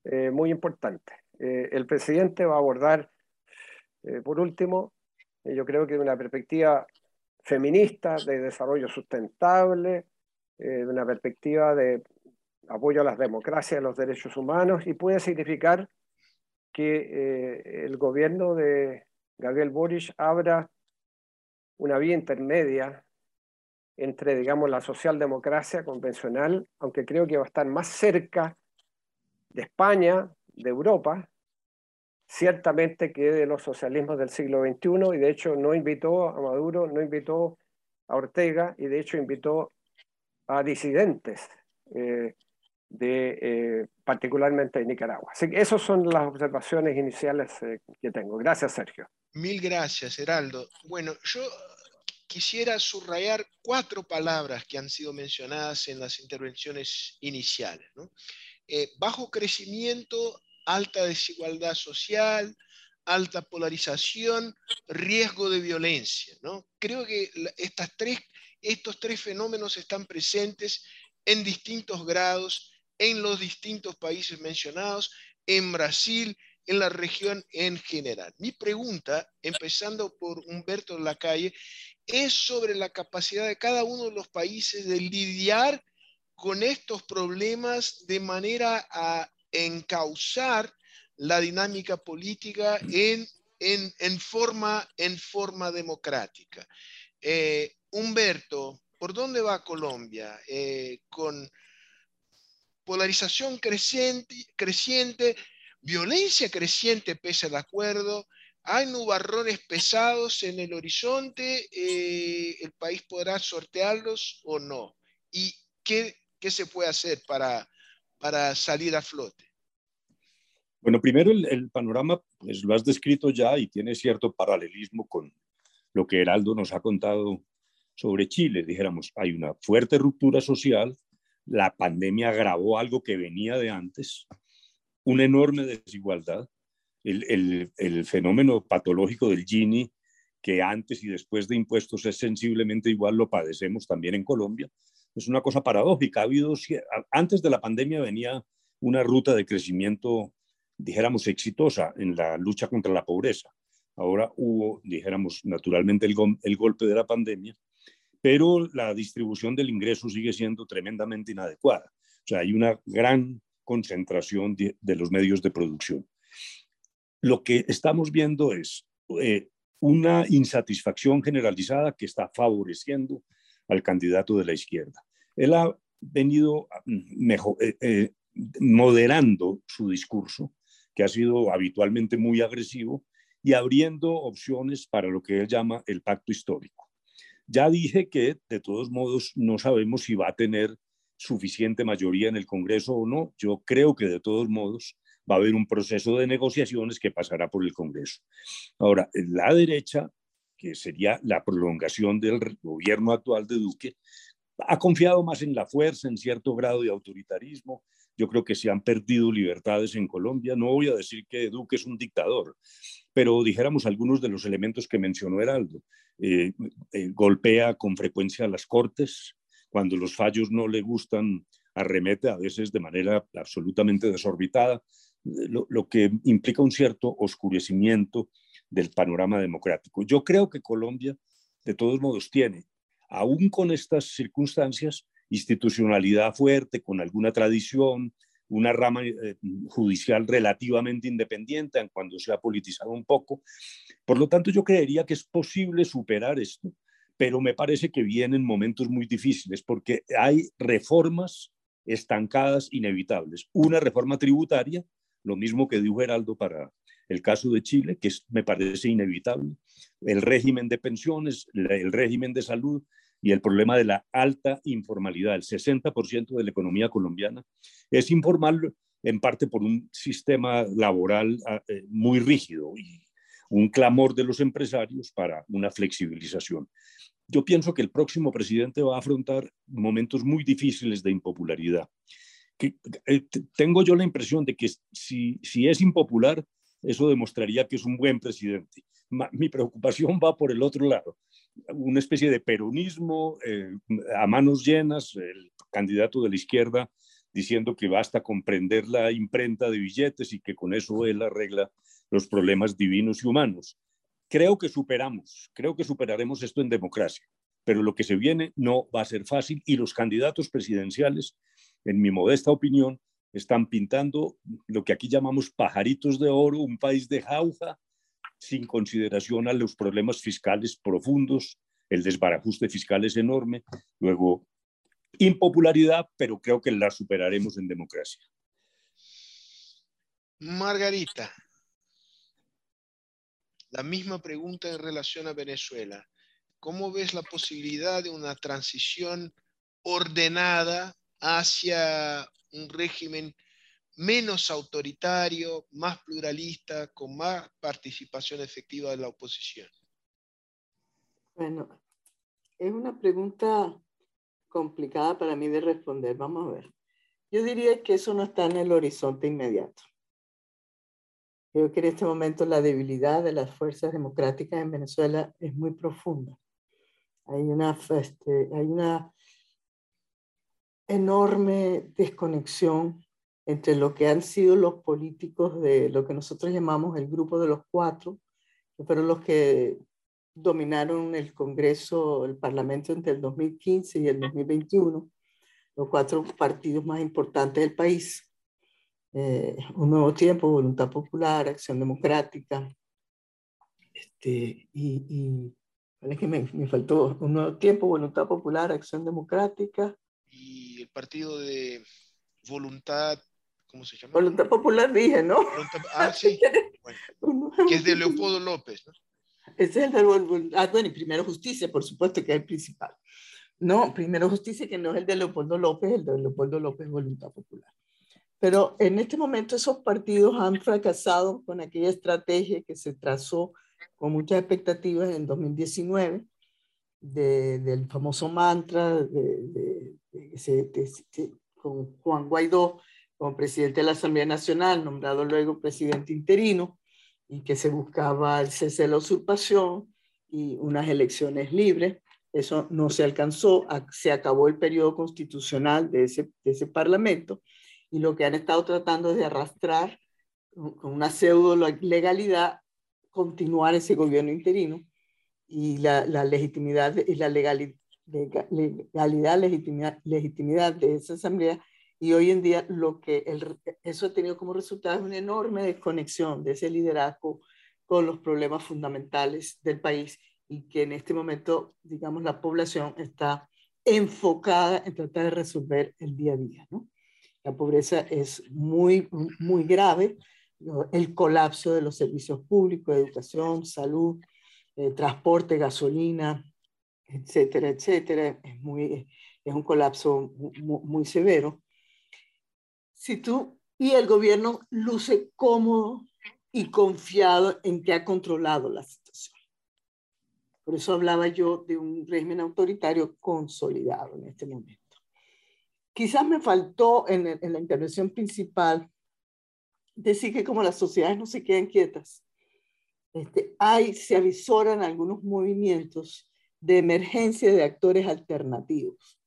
eh, muy importante. Eh, el presidente va a abordar, por último, yo creo que de una perspectiva feminista, de desarrollo sustentable, de una perspectiva de apoyo a las democracias a los derechos humanos, y puede significar que el gobierno de, Gabriel Boric abra una vía intermedia entre, digamos, la socialdemocracia convencional, aunque creo que va a estar más cerca de España, de Europa, ciertamente que de los socialismos del siglo XXI, y de hecho no invitó a Maduro, no invitó a Ortega, y de hecho invitó a disidentes, eh, de, eh, particularmente de Nicaragua. Así esas son las observaciones iniciales eh, que tengo. Gracias, Sergio. Mil gracias, Heraldo. Bueno, yo quisiera subrayar cuatro palabras que han sido mencionadas en las intervenciones iniciales. Eh, bajo crecimiento, alta desigualdad social, alta polarización, riesgo de violencia. Creo que estas tres, estos tres fenómenos están presentes en distintos grados en los distintos países mencionados, en Brasil, en la región en general. Mi pregunta, empezando por Humberto Lacalle, es sobre la capacidad de cada uno de los países de lidiar con estos problemas de manera a encauzar la dinámica política en, en, forma, en forma democrática. Eh, Humberto, ¿por dónde va Colombia? Eh, con polarización creciente, creciente, violencia creciente pese al acuerdo, hay nubarrones pesados en el horizonte, eh, el país podrá sortearlos o no. ¿Y qué, qué se puede hacer para, para salir a flote? Bueno, primero el, panorama, pues lo has descrito ya y tiene cierto paralelismo con lo que Heraldo nos ha contado sobre Chile. Dijéramos, hay una fuerte ruptura social, la pandemia agravó algo que venía de antes, una enorme desigualdad, el, el fenómeno patológico del Gini, que antes y después de impuestos es sensiblemente igual, lo padecemos también en Colombia. Es una cosa paradójica. Ha habido, antes de la pandemia venía una ruta de crecimiento dijéramos, exitosa en la lucha contra la pobreza. Ahora hubo, dijéramos, naturalmente el, el golpe de la pandemia, pero la distribución del ingreso sigue siendo tremendamente inadecuada. O sea, hay una gran concentración de, los medios de producción. Lo que estamos viendo es eh, una insatisfacción generalizada que está favoreciendo al candidato de la izquierda. Él ha venido mm, eh, eh, moderando su discurso que ha sido habitualmente muy agresivo, y abriendo opciones para lo que él llama el pacto histórico. Ya dije que de todos modos no sabemos si va a tener suficiente mayoría en el Congreso o no. Yo creo que de todos modos va a haber un proceso de negociaciones que pasará por el Congreso. Ahora, la derecha, que sería la prolongación del gobierno actual de Duque, ha confiado más en la fuerza, en cierto grado de autoritarismo, yo creo que se han perdido libertades en Colombia. No voy a decir que Duque es un dictador, pero dijéramos algunos de los elementos que mencionó Heraldo. Eh, eh, golpea con frecuencia las cortes, cuando los fallos no le gustan, arremete a veces de manera absolutamente desorbitada, lo, lo que implica un cierto oscurecimiento del panorama democrático. Yo creo que Colombia, de todos modos, tiene, aún con estas circunstancias, institucionalidad fuerte, con alguna tradición, una rama eh, judicial relativamente independiente, cuando se ha politizado un poco. Por lo tanto, yo creería que es posible superar esto, pero me parece que vienen momentos muy difíciles porque hay reformas estancadas inevitables. Una reforma tributaria, lo mismo que dijo Heraldo para el caso de Chile, que me parece inevitable, el régimen de pensiones, el régimen de salud, y el problema de la alta informalidad. El 60% de la economía colombiana es informal en parte por un sistema laboral ah, eh, muy rígido y un clamor de los empresarios para una flexibilización. Yo pienso que el próximo presidente va a afrontar momentos muy difíciles de impopularidad. Que, eh, tengo yo la impresión de que si, si es impopular, eso demostraría que es un buen presidente. mi preocupación va por el otro lado una especie de peronismo eh, a manos llenas, el candidato de la izquierda diciendo que basta comprender la imprenta de billetes y que con eso él arregla los problemas divinos y humanos. Creo que superamos, creo que superaremos esto en democracia, pero lo que se viene no va a ser fácil y los candidatos presidenciales, en mi modesta opinión, están pintando lo que aquí llamamos pajaritos de oro, un país de jauja sin consideración a los problemas fiscales profundos, el desbarajuste fiscal es enorme, luego impopularidad, pero creo que la superaremos en democracia. Margarita, la misma pregunta en relación a Venezuela. ¿Cómo ves la posibilidad de una transición ordenada hacia un régimen menos autoritario, más pluralista, con más participación efectiva de la oposición? Bueno, es una pregunta complicada para mí de responder. Vamos a ver. Yo diría que eso no está en el horizonte inmediato. Creo que en este momento la debilidad de las fuerzas democráticas en Venezuela es muy profunda. Hay una, este, hay una enorme desconexión entre lo que han sido los políticos de lo que nosotros llamamos el grupo de los cuatro, que fueron los que dominaron el Congreso, el Parlamento entre el 2015 y el 2021, los cuatro partidos más importantes del país. Eh, Un Nuevo Tiempo, Voluntad Popular, Acción Democrática, este, y, y es que me, me, faltó? Un Nuevo Tiempo, Voluntad Popular, Acción Democrática. Y el partido de Voluntad, ¿cómo se llama? Voluntad Popular dije, ¿no? ah, sí. Bueno, que es de Leopoldo López, ¿no? Ese es el del, ah, bueno, y Primero Justicia, por supuesto, que es el principal. No, Primero Justicia, que no es el de Leopoldo López, el de Leopoldo López Voluntad Popular. Pero en este momento esos partidos han fracasado con aquella estrategia que se trazó con muchas expectativas en 2019 del famoso mantra de, con Juan Guaidó como presidente de la Asamblea Nacional, nombrado luego presidente interino, y que se buscaba el cese de la usurpación y unas elecciones libres. Eso no se alcanzó, se acabó el periodo constitucional de ese, de ese parlamento y lo que han estado tratando es de arrastrar con una pseudo legalidad continuar ese gobierno interino y la, la legitimidad y la legalidad, legalidad legitimidad, legitimidad de esa asamblea y hoy en día lo que el, eso ha tenido como resultado una enorme desconexión de ese liderazgo con los problemas fundamentales del país y que en este momento, digamos, la población está enfocada en tratar de resolver el día a día. ¿no? La pobreza es muy, muy grave, el colapso de los servicios públicos, educación, salud, eh, transporte, gasolina, etcétera, etcétera, es, muy, es un colapso muy, muy severo si tú y el gobierno luce cómodo y confiado en que ha controlado la situación. Por eso hablaba yo de un régimen autoritario consolidado en este momento. Quizás me faltó en, en la intervención principal decir que como las sociedades no se quedan quietas, este, hay, se avisoran algunos movimientos de emergencia de actores alternativos.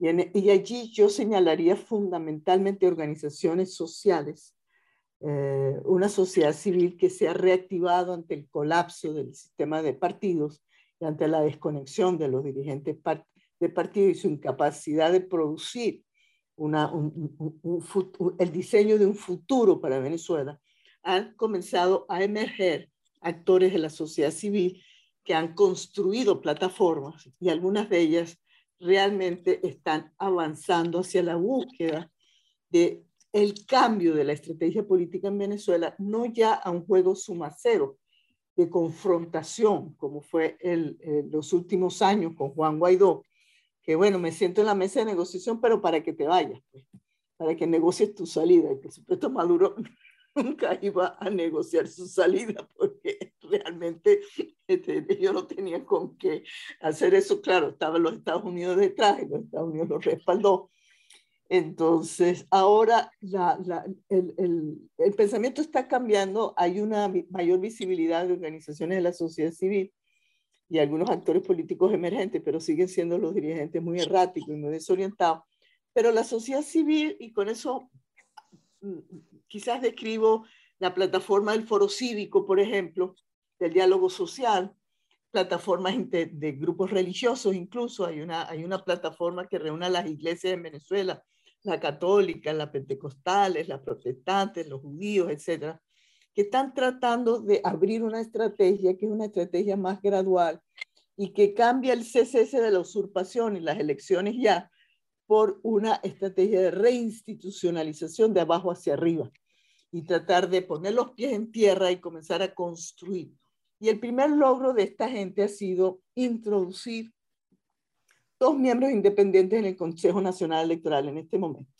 Y, allí yo señalaría fundamentalmente organizaciones sociales, eh, una sociedad civil que se ha reactivado ante el colapso del sistema de partidos y ante la desconexión de los dirigentes de partido y su incapacidad de producir una, el diseño de un futuro para Venezuela, han comenzado a emerger actores de la sociedad civil que han construido plataformas y algunas de ellas realmente están avanzando hacia la búsqueda de el cambio de la estrategia política en Venezuela, no ya a un juego sumacero de confrontación, como fue el, los últimos años con Juan Guaidó, que bueno, me siento en la mesa de negociación, pero para que te vayas, pues, para que negocies tu salida. El presupuesto Maduro nunca iba a negociar su salida porque realmente este, ellos no tenían con qué hacer eso. Claro, estaban los Estados Unidos detrás y los Estados Unidos los respaldó. Entonces, ahora la, la, el, el, el, pensamiento está cambiando, hay una mayor visibilidad de organizaciones de la sociedad civil y algunos actores políticos emergentes, pero siguen siendo los dirigentes muy erráticos y muy desorientados. Pero la sociedad civil, y con eso mm, quizás describo la plataforma del foro cívico, por ejemplo, del diálogo social, plataformas de, grupos religiosos, incluso hay una, hay una plataforma que reúne a las iglesias en Venezuela, la católica, las pentecostales, las protestantes, los judíos, etcétera, que están tratando de abrir una estrategia que es una estrategia más gradual y que cambia el CCS de la usurpación y las elecciones ya por una estrategia de reinstitucionalización de abajo hacia arriba y tratar de poner los pies en tierra y comenzar a construir. Y el primer logro de esta gente ha sido introducir dos miembros independientes en el Consejo Nacional Electoral en este momento.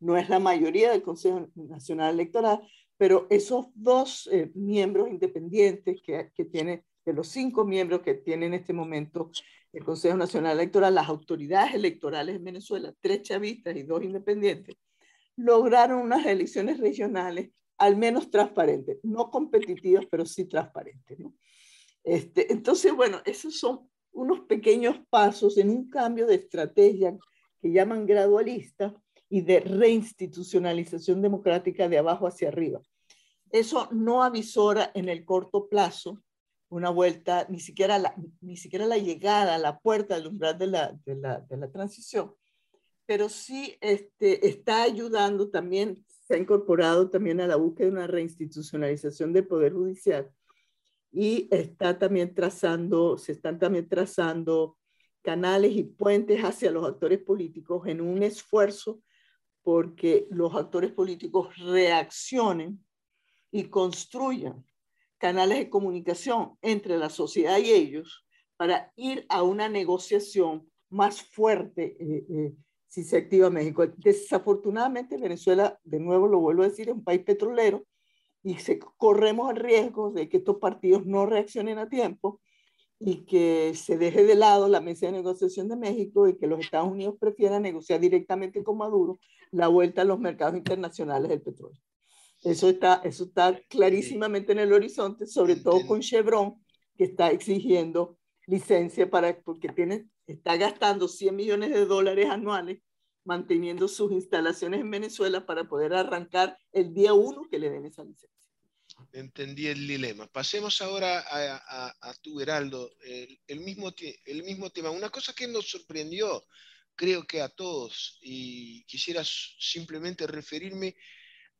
No es la mayoría del Consejo Nacional Electoral, pero esos dos eh, miembros independientes que, que tiene, de los cinco miembros que tiene en este momento el Consejo Nacional Electoral, las autoridades electorales en Venezuela, tres chavistas y dos independientes, lograron unas elecciones regionales al menos transparentes, no competitivas, pero sí transparentes. Este, entonces, bueno, esos son unos pequeños pasos en un cambio de estrategia que llaman gradualista y de reinstitucionalización democrática de abajo hacia arriba. Eso no avisora en el corto plazo una vuelta, ni siquiera la, ni siquiera la llegada a la puerta del umbral de la, de la, de la transición, pero sí este, está ayudando también se ha incorporado también a la búsqueda de una reinstitucionalización del Poder Judicial y está también trazando, se están también trazando canales y puentes hacia los actores políticos en un esfuerzo porque los actores políticos reaccionen y construyan canales de comunicación entre la sociedad y ellos para ir a una negociación más fuerte eh, eh, si se activa México. Desafortunadamente Venezuela, de nuevo lo vuelvo a decir, es un país petrolero y se, corremos el riesgo de que estos partidos no reaccionen a tiempo y que se deje de lado la mesa de negociación de México y que los Estados Unidos prefieran negociar directamente con Maduro la vuelta a los mercados internacionales del petróleo. Eso está, eso está clarísimamente en el horizonte, sobre todo con Chevron, que está exigiendo licencia para, porque tiene, está gastando 100 millones de dólares anuales manteniendo sus instalaciones en Venezuela para poder arrancar el día uno que le den esa licencia. Entendí el dilema. Pasemos ahora a, a, tu, Heraldo, el, mismo, el mismo tema. Una cosa que nos sorprendió, creo que a todos, y quisiera simplemente referirme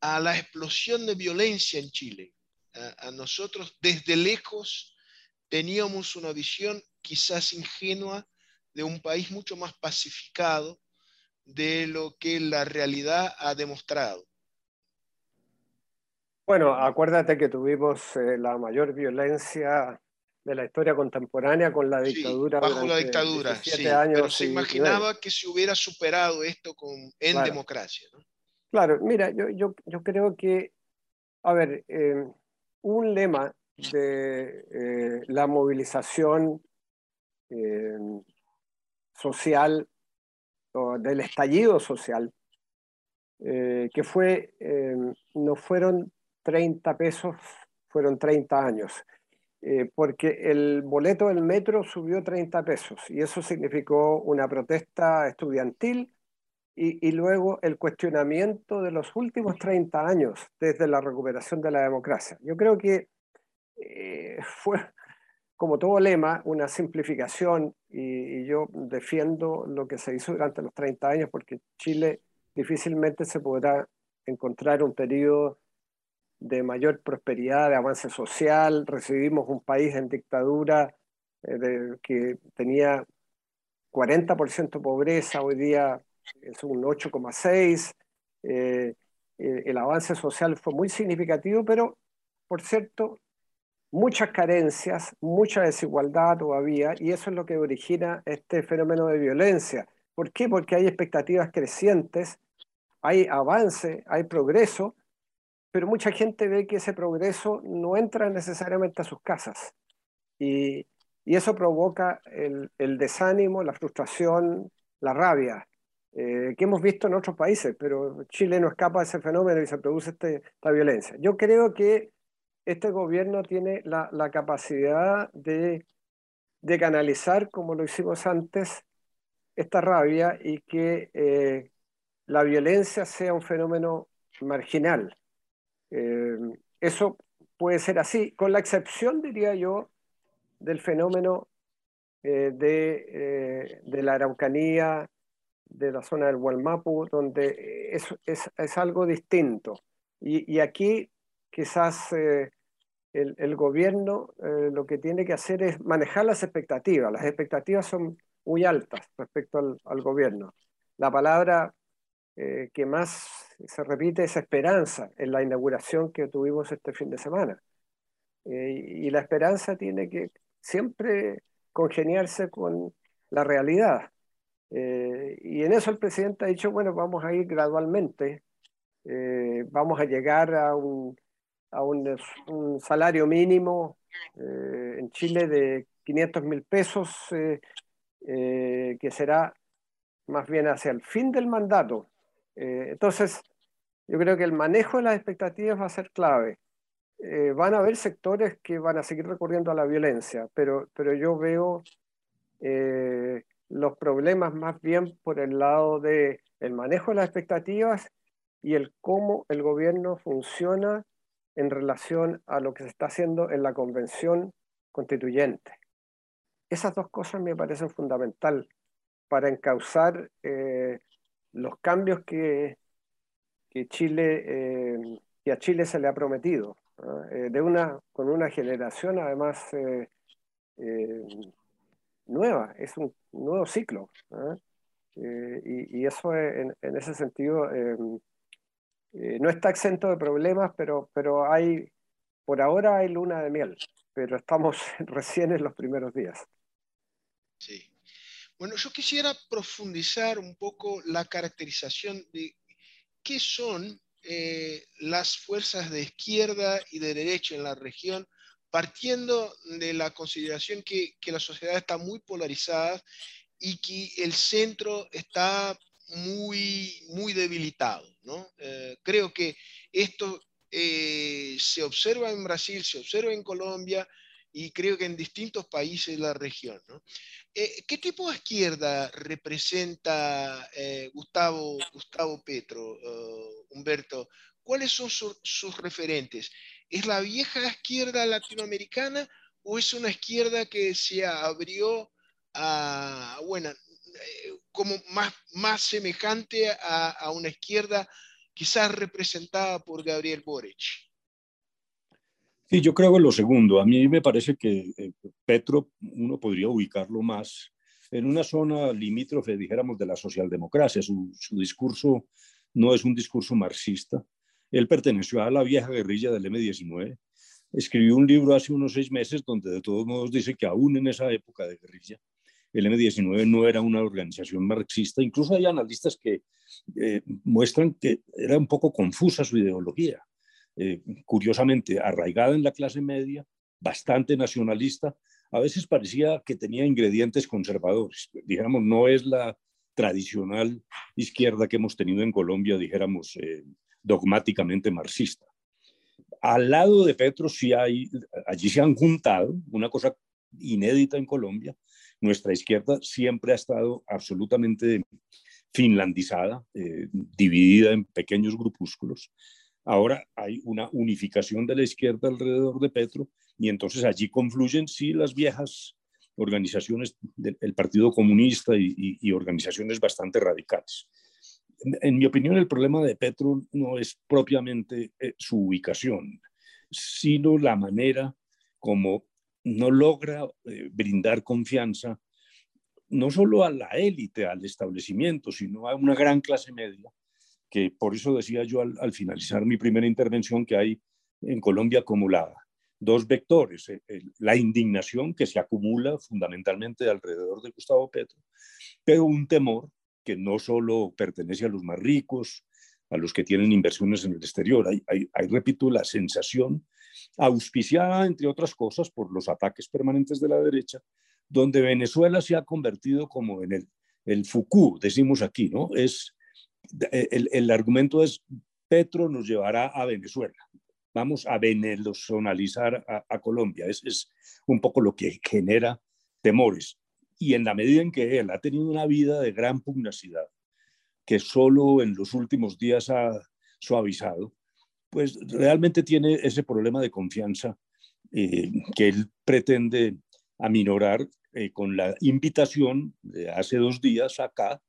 a la explosión de violencia en Chile. A, nosotros desde lejos teníamos una visión quizás ingenua de un país mucho más pacificado de lo que la realidad ha demostrado. Bueno, acuérdate que tuvimos eh, la mayor violencia de la historia contemporánea con la dictadura. bajo la dictadura, sí. Años pero se imaginaba que se hubiera superado esto con, en democracia. ¿no? Claro, mira, yo, yo, yo creo que, a ver, eh, un lema de eh, la movilización social o del estallido social, que fue, no fueron 30 pesos fueron 30 años, eh, porque el boleto del metro subió 30 pesos y eso significó una protesta estudiantil y, luego el cuestionamiento de los últimos 30 años desde la recuperación de la democracia. Yo creo que eh, fue, como todo lema, una simplificación y, y, yo defiendo lo que se hizo durante los 30 años porque Chile difícilmente se podrá encontrar un periodo de mayor prosperidad, de avance social. Recibimos un país en dictadura eh, que tenía 40% pobreza, hoy día es un 8,6%. Eh, eh, el avance social fue muy significativo, pero, por cierto, muchas carencias, mucha desigualdad todavía, y eso es lo que origina este fenómeno de violencia. ¿Por qué? Porque hay expectativas crecientes, hay avance, hay progreso, pero mucha gente ve que ese progreso no entra necesariamente a sus casas. Y, y eso provoca el, el, desánimo, la frustración, la rabia, eh, que hemos visto en otros países, pero Chile no escapa de ese fenómeno y se produce este, esta violencia. Yo creo que este gobierno tiene la, la capacidad de, de, canalizar, como lo hicimos antes, esta rabia y que eh, la violencia sea un fenómeno marginal, eh, eso puede ser así, con la excepción, diría yo, del fenómeno eh, de, eh, de, la Araucanía, de la zona del Hualmapu, donde es, es, es algo distinto. Y, y aquí quizás el, el, gobierno lo que tiene que hacer es manejar las expectativas. Las expectativas son muy altas respecto al, al gobierno. La palabra que más se repite esa esperanza en la inauguración que tuvimos este fin de semana. Eh, y la esperanza tiene que siempre congeniarse con la realidad. Eh, y en eso el presidente ha dicho, bueno, vamos a ir gradualmente, eh, vamos a llegar a un, a un, un salario mínimo en Chile de 500 mil pesos, que será más bien hacia el fin del mandato eh, entonces, yo creo que el manejo de las expectativas va a ser clave. Eh, van a haber sectores que van a seguir recurriendo a la violencia, pero, pero yo veo eh, los problemas más bien por el lado del el manejo de las expectativas y el cómo el gobierno funciona en relación a lo que se está haciendo en la convención constituyente. Esas dos cosas me parecen fundamental para encauzar los cambios que, que Chile, eh, que a Chile se le ha prometido, eh, de una, con una generación además nueva, es un nuevo ciclo. Y, y, eso en, en ese sentido no está exento de problemas, pero, pero hay, por ahora hay luna de miel, pero estamos recién en los primeros días. Sí. Bueno, yo quisiera profundizar un poco la caracterización de qué son eh, las fuerzas de izquierda y de derecha en la región, partiendo de la consideración que, la sociedad está muy polarizada y que el centro está muy, muy debilitado. ¿no? Eh, creo que esto eh, se observa en Brasil, se observa en Colombia, y creo que en distintos países de la región. Eh, ¿Qué tipo de izquierda representa eh, Gustavo, Gustavo Petro, eh, Humberto? ¿Cuáles son sus referentes? ¿Es la vieja izquierda latinoamericana o es una izquierda que se abrió a, bueno, como más, semejante a, a una izquierda quizás representada por Gabriel Boric? Sí, yo creo en lo segundo. A mí me parece que eh, Petro, uno podría ubicarlo más en una zona limítrofe, dijéramos, de la socialdemocracia. Su, discurso no es un discurso marxista. Él perteneció a la vieja guerrilla del M-19. Escribió un libro hace unos seis meses donde de todos modos dice que aún en esa época de guerrilla, el M-19 no era una organización marxista. Incluso hay analistas que eh, muestran que era un poco confusa su ideología. Eh, curiosamente arraigada en la clase media, bastante nacionalista, a veces parecía que tenía ingredientes conservadores. Digamos, no es la tradicional izquierda que hemos tenido en Colombia, dijéramos, eh, dogmáticamente marxista. Al lado de Petro sí hay, allí se han juntado, una cosa inédita en Colombia, nuestra izquierda siempre ha estado absolutamente finlandizada, eh, dividida en pequeños grupúsculos, Ahora hay una unificación de la izquierda alrededor de Petro y entonces allí confluyen, sí, las viejas organizaciones del Partido Comunista y, organizaciones bastante radicales. En, mi opinión, el problema de Petro no es propiamente eh, su ubicación, sino la manera como no logra eh, brindar confianza no solo a la élite, al establecimiento, sino a una gran clase media que por eso decía yo al, finalizar mi primera intervención que hay en Colombia acumulada dos vectores, la indignación que se acumula fundamentalmente alrededor de Gustavo Petro, pero un temor que no solo pertenece a los más ricos, a los que tienen inversiones en el exterior, hay, hay, repito, la sensación auspiciada, entre otras cosas, por los ataques permanentes de la derecha, donde Venezuela se ha convertido como en el, el Foucault, decimos aquí, ¿no? Es el, argumento es, Petro nos llevará a Venezuela, vamos a venezonalizar a, Colombia. Es, es, un poco lo que genera temores. Y en la medida en que él ha tenido una vida de gran pugnacidad, que solo en los últimos días ha suavizado, pues realmente tiene ese problema de confianza eh, que él pretende aminorar eh, con la invitación de hace dos días acá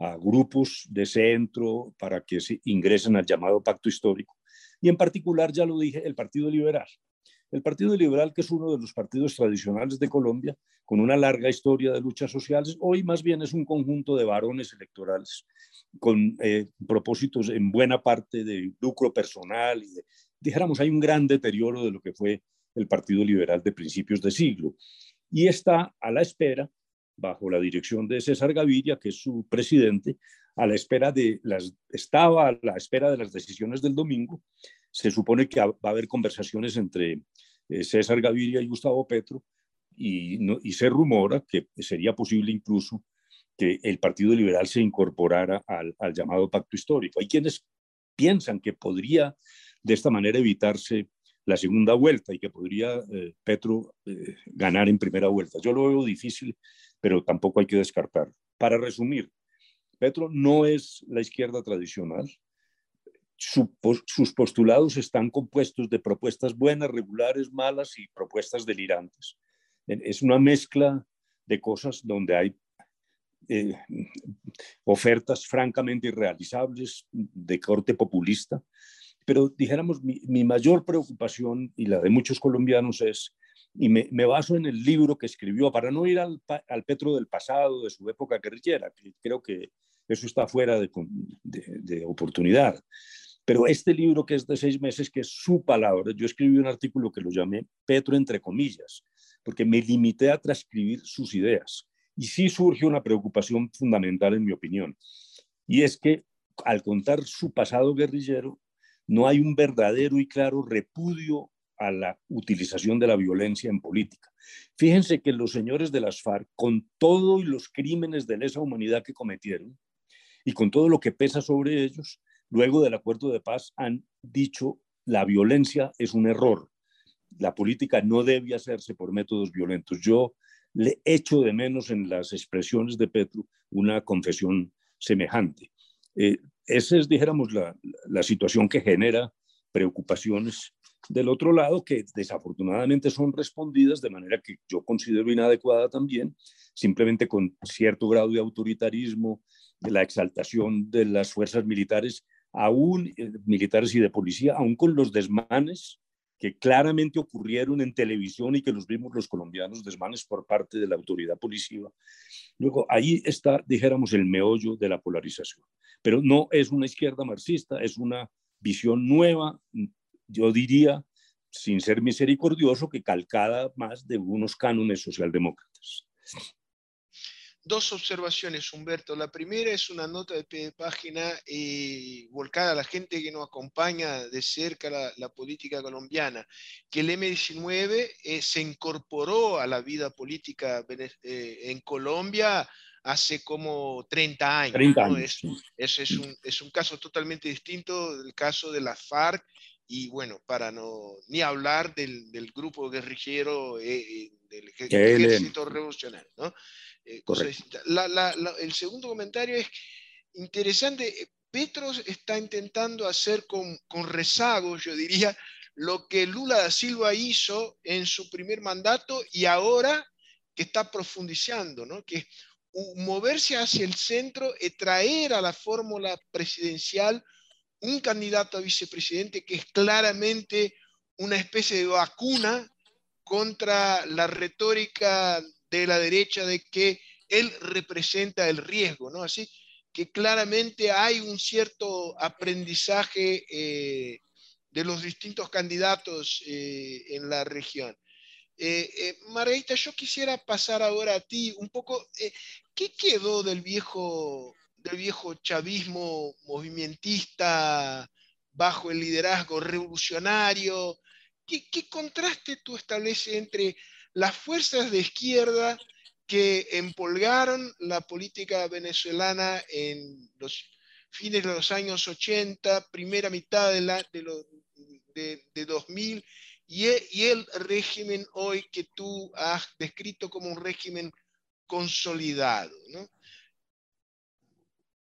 a grupos de centro para que se ingresen al llamado pacto histórico. Y en particular, ya lo dije, el Partido Liberal. El Partido Liberal, que es uno de los partidos tradicionales de Colombia, con una larga historia de luchas sociales, hoy más bien es un conjunto de varones electorales con eh, propósitos en buena parte de lucro personal. Y dijéramos, hay un gran deterioro de lo que fue el Partido Liberal de principios de siglo. Y está a la espera bajo la dirección de César Gaviria, que es su presidente, a la espera de las, estaba a la espera de las decisiones del domingo. Se supone que va a haber conversaciones entre eh, César Gaviria y Gustavo Petro y, se rumora que sería posible incluso que el Partido Liberal se incorporara al, al llamado pacto histórico. Hay quienes piensan que podría de esta manera evitarse la segunda vuelta y que podría eh, Petro eh, ganar en primera vuelta. Yo lo veo difícil pero tampoco hay que descartar. Para resumir, Petro no es la izquierda tradicional. sus postulados están compuestos de propuestas buenas, regulares, malas y propuestas delirantes. Es una mezcla de cosas donde hay eh, ofertas francamente irrealizables de corte populista. Pero dijéramos, mi, mi, mayor preocupación y la de muchos colombianos es, y me, baso en el libro que escribió, para no ir al, al, Petro del pasado, de su época guerrillera, que creo que eso está fuera de, de, de oportunidad. Pero este libro que es de seis meses, que es su palabra, yo escribí un artículo que lo llamé Petro entre comillas, porque me limité a transcribir sus ideas. Y sí surge una preocupación fundamental, en mi opinión, y es que al contar su pasado guerrillero, no hay un verdadero y claro repudio a la utilización de la violencia en política. Fíjense que los señores de las FARC, con todos los crímenes de lesa humanidad que cometieron y con todo lo que pesa sobre ellos, luego del acuerdo de paz han dicho la violencia es un error. La política no debe hacerse por métodos violentos. Yo le echo de menos en las expresiones de Petro una confesión semejante. Eh, esa es, dijéramos, la, la situación que genera preocupaciones del otro lado que desafortunadamente son respondidas de manera que yo considero inadecuada también, simplemente con cierto grado de autoritarismo, de la exaltación de las fuerzas militares, aún eh, militares y de policía, aún con los desmanes que claramente ocurrieron en televisión y que los vimos los colombianos, desmanes por parte de la autoridad policiva. Luego, ahí está, dijéramos, el meollo de la polarización. Pero no es una izquierda marxista, es una visión nueva, yo diría, sin ser misericordioso, que calcada más de unos cánones socialdemócratas. Dos observaciones, Humberto. La primera es una nota de página eh, volcada a la gente que nos acompaña de cerca la, la política colombiana, que el M19 eh, se incorporó a la vida política eh, en Colombia hace como 30 años. 30 años es, es, es, un, es, un, caso totalmente distinto del caso de la FARC y bueno, para no ni hablar del, del grupo guerrillero eh, del ejército revolucionario, ¿no? Eh, la, la, la, el segundo comentario es interesante. Petro está intentando hacer con, con rezago, yo diría, lo que Lula da Silva hizo en su primer mandato y ahora que está profundizando, ¿no? que moverse hacia el centro y traer a la fórmula presidencial un candidato a vicepresidente que es claramente una especie de vacuna contra la retórica de la derecha de que él representa el riesgo, ¿no? Así que claramente hay un cierto aprendizaje eh, de los distintos candidatos eh, en la región. Eh, eh, Margarita, yo quisiera pasar ahora a ti un poco, ¿qué quedó del viejo, del viejo chavismo movimentista bajo el liderazgo revolucionario? ¿Qué, qué contraste tú estableces entre las fuerzas de izquierda que empolgaron la política venezolana en los fines de los años 80, primera mitad de, la, de, lo, de, de 2000 y, y, el régimen hoy que tú has descrito como un régimen consolidado, ¿no?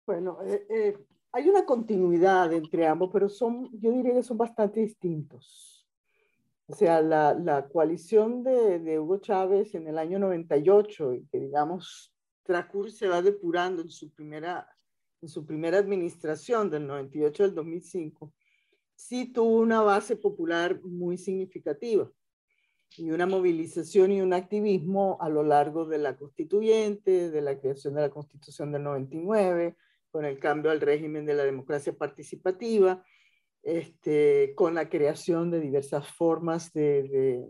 Bueno, eh, eh, hay una continuidad entre ambos, pero son, yo diría que son bastante distintos. O sea, la, la coalición de, de, Hugo Chávez en el año 98, y que digamos, transcurre, se va depurando en su primera, en su primera administración del 98 al 2005, sí tuvo una base popular muy significativa y una movilización y un activismo a lo largo de la constituyente, de la creación de la constitución del 99, con el cambio al régimen de la democracia participativa este, con la creación de diversas formas de,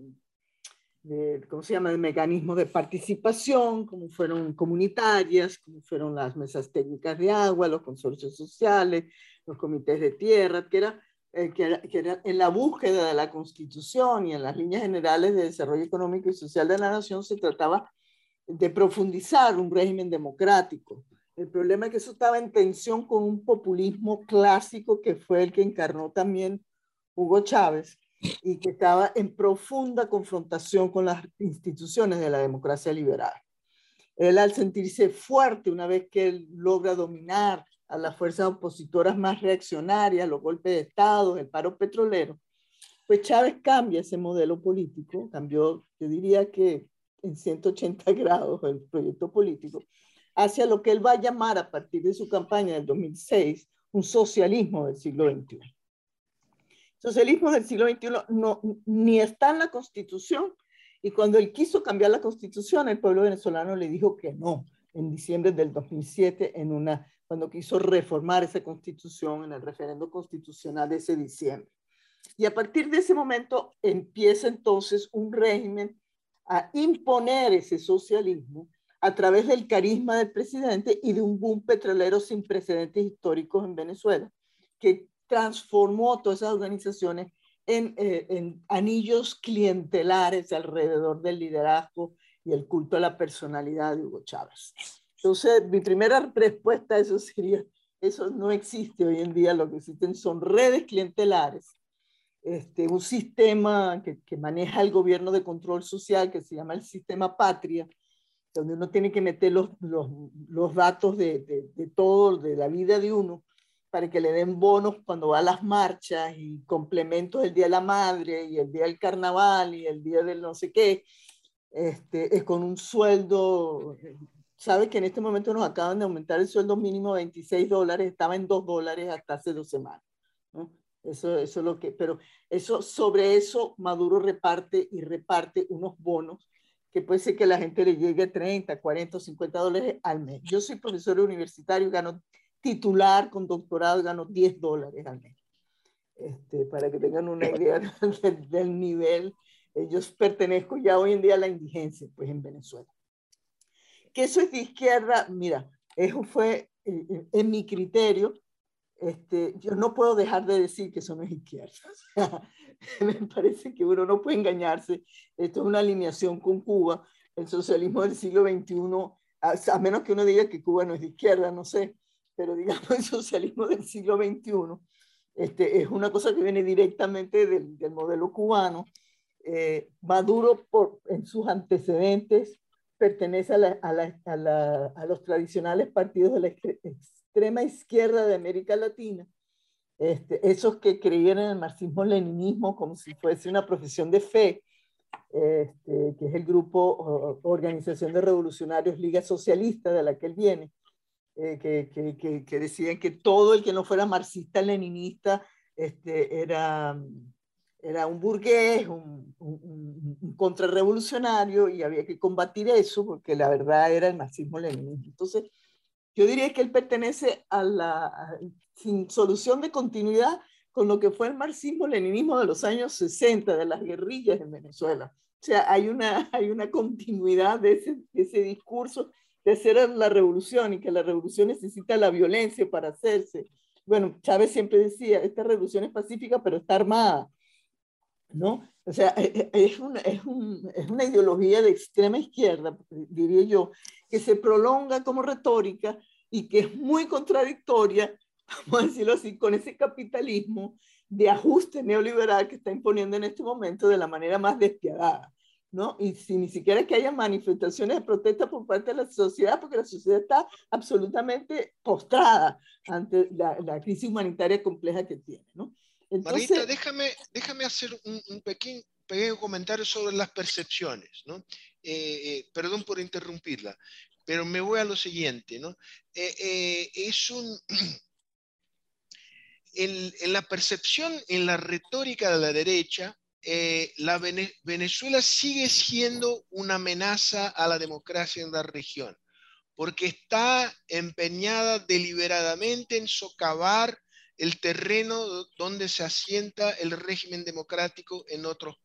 ¿cómo se llama?, de mecanismos de participación, como fueron comunitarias, como fueron las mesas técnicas de agua, los consorcios sociales, los comités de tierra, que era, eh, que, era, que era en la búsqueda de la constitución y en las líneas generales de desarrollo económico y social de la nación se trataba de profundizar un régimen democrático, el problema es que eso estaba en tensión con un populismo clásico que fue el que encarnó también Hugo Chávez y que estaba en profunda confrontación con las instituciones de la democracia liberal. Él al sentirse fuerte una vez que él logra dominar a las fuerzas opositoras más reaccionarias, los golpes de Estado, el paro petrolero, pues Chávez cambia ese modelo político, cambió, yo diría que en 180 grados el proyecto político, hacia lo que él va a llamar a partir de su campaña del 2006 un socialismo del siglo XXI. Socialismo del siglo XXI no, ni está en la constitución y cuando él quiso cambiar la constitución, el pueblo venezolano le dijo que no, en diciembre del 2007, en una, cuando quiso reformar esa constitución en el referendo constitucional de ese diciembre. Y a partir de ese momento empieza entonces un régimen a imponer ese socialismo a través del carisma del presidente y de un boom petrolero sin precedentes históricos en Venezuela, que transformó todas esas organizaciones en, eh, en, anillos clientelares alrededor del liderazgo y el culto a la personalidad de Hugo Chávez. Entonces, mi primera respuesta a eso sería, eso no existe hoy en día, lo que existen son redes clientelares, este, un sistema que, que maneja el gobierno de control social que se llama el sistema Patria, donde uno tiene que meter los, los, los datos de, de, de, todo, de la vida de uno, para que le den bonos cuando va a las marchas y complementos el Día de la Madre y el Día del Carnaval y el Día del no sé qué, este, es con un sueldo, sabe que en este momento nos acaban de aumentar el sueldo mínimo a 26 dólares, estaba en 2 dólares hasta hace dos semanas. ¿no? Eso, eso es lo que, pero eso, sobre eso Maduro reparte y reparte unos bonos que puede ser que la gente le llegue 30, 40, 50 dólares al mes. Yo soy profesor universitario, gano titular con doctorado, gano 10 dólares al mes. Este, para que tengan una idea del, del nivel. Yo pertenezco ya hoy en día a la indigencia, pues en Venezuela. Que eso es de izquierda, mira, eso fue eh, eh, en mi criterio, este, yo no puedo dejar de decir que eso no es izquierda. me parece que uno no puede engañarse. Esto es una alineación con Cuba. El socialismo del siglo XXI, a, a, menos que uno diga que Cuba no es de izquierda, no sé, pero digamos el socialismo del siglo XXI este, es una cosa que viene directamente del, del modelo cubano. Eh, Maduro, por, en sus antecedentes, pertenece a, la, a, la, a, la, a los tradicionales partidos de la extrema izquierda de América Latina, este, esos que creían en el marxismo-leninismo como si fuese una profesión de fe, este, que es el grupo Organización de Revolucionarios Liga Socialista de la que él viene, eh, que, que, que, que, decían que todo el que no fuera marxista-leninista este, era, era un burgués, un, un, un, contrarrevolucionario y había que combatir eso porque la verdad era el marxismo-leninismo. Entonces, yo diría que él pertenece a la sin solución de continuidad con lo que fue el marxismo-leninismo de los años 60, de las guerrillas en Venezuela. O sea, hay una, hay una continuidad de ese, de ese discurso de hacer la revolución y que la revolución necesita la violencia para hacerse. Bueno, Chávez siempre decía, esta revolución es pacífica, pero está armada, ¿no? O sea, e, e, es una, es, un, es una ideología de extrema izquierda, diría yo, que se prolonga como retórica y que es muy contradictoria, vamos a decirlo así, con ese capitalismo de ajuste neoliberal que está imponiendo en este momento de la manera más despiadada. ¿no? Y si ni siquiera que haya manifestaciones de protesta por parte de la sociedad, porque la sociedad está absolutamente postrada ante la, la crisis humanitaria compleja que tiene, ¿no? Entonces, Marita, déjame, déjame hacer un, un pequeño, pequeño, comentario sobre las percepciones, ¿no? Eh, eh, perdón por interrumpirla, pero me voy a lo siguiente, ¿no? Eh, es un... En, en, la percepción, en la retórica de la derecha, eh, la Vene Venezuela sigue siendo una amenaza a la democracia en la región, porque está empeñada deliberadamente en socavar el terreno donde se asienta el régimen democrático en otros,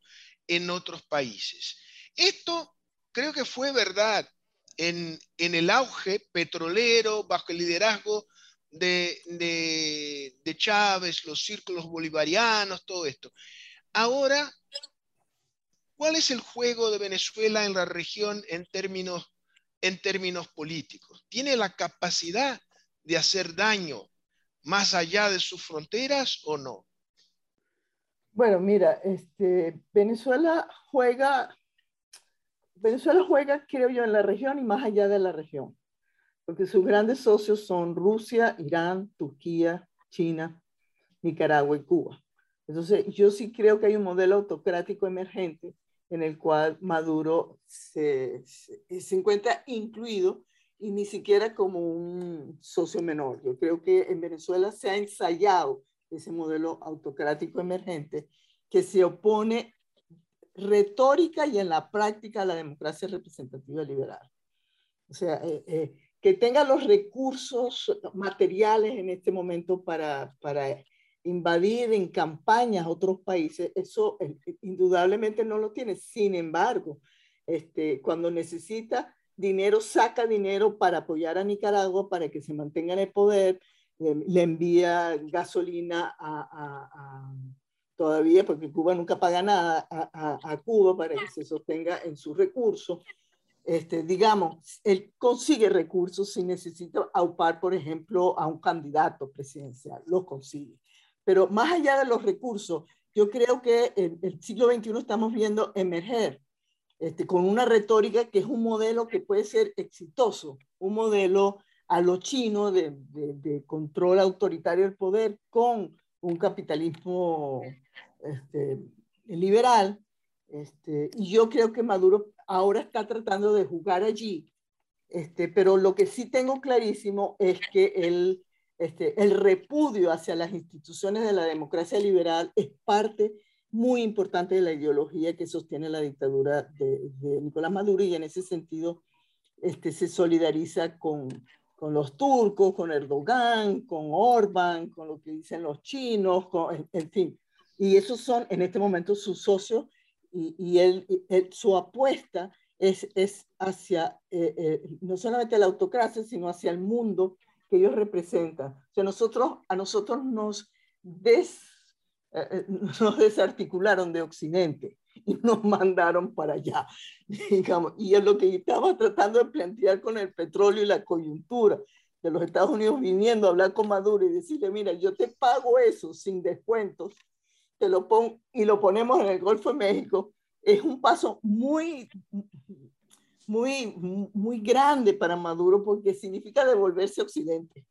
en otros países. Esto creo que fue verdad en, en el auge petrolero bajo el liderazgo de, de, Chávez, los círculos bolivarianos, todo esto. Ahora, ¿cuál es el juego de Venezuela en la región en términos, en términos políticos? ¿Tiene la capacidad de hacer daño más allá de sus fronteras o no? Bueno, mira, este, Venezuela juega, Venezuela juega, creo yo, en la región y más allá de la región, porque sus grandes socios son Rusia, Irán, Turquía, China, Nicaragua y Cuba. Entonces, yo sí creo que hay un modelo autocrático emergente en el cual Maduro se, se, se encuentra incluido y ni siquiera como un socio menor. Yo creo que en Venezuela se ha ensayado ese modelo autocrático emergente que se opone retórica y en la práctica a la democracia representativa liberal. O sea, eh, eh, que tenga los recursos materiales en este momento para, para invadir en campañas otros países, eso eh, indudablemente no lo tiene. Sin embargo, este, cuando necesita dinero, saca dinero para apoyar a Nicaragua, para que se mantenga en el poder, le, envía gasolina a, todavía, porque Cuba nunca paga nada, a, Cuba para que se sostenga en sus recursos. Este, digamos, él consigue recursos si necesita aupar, por ejemplo, a un candidato presidencial, lo consigue. Pero más allá de los recursos, yo creo que en el siglo XXI estamos viendo emerger este, con una retórica que es un modelo que puede ser exitoso, un modelo a lo chino de, de, control autoritario del poder con un capitalismo este, liberal. Este, y yo creo que Maduro ahora está tratando de jugar allí, este, pero lo que sí tengo clarísimo es que el este, el repudio hacia las instituciones de la democracia liberal es parte muy importante de la ideología que sostiene la dictadura de, Nicolás Maduro y en ese sentido este, se solidariza con, con, los turcos, con Erdogan, con Orbán, con lo que dicen los chinos, con, en, fin. Y esos son en este momento sus socios y, y él, su apuesta es, es hacia eh, eh, no solamente la autocracia, sino hacia el mundo que ellos representan. O sea, nosotros, a nosotros nos, des, eh, nos desarticularon de Occidente y nos mandaron para allá, digamos. Y es lo que estaba tratando de plantear con el petróleo y la coyuntura de los Estados Unidos viniendo a hablar con Maduro y decirle, mira, yo te pago eso sin descuentos, te lo pongo y lo ponemos en el Golfo de México, es un paso muy, muy, muy grande para Maduro porque significa devolverse a Occidente.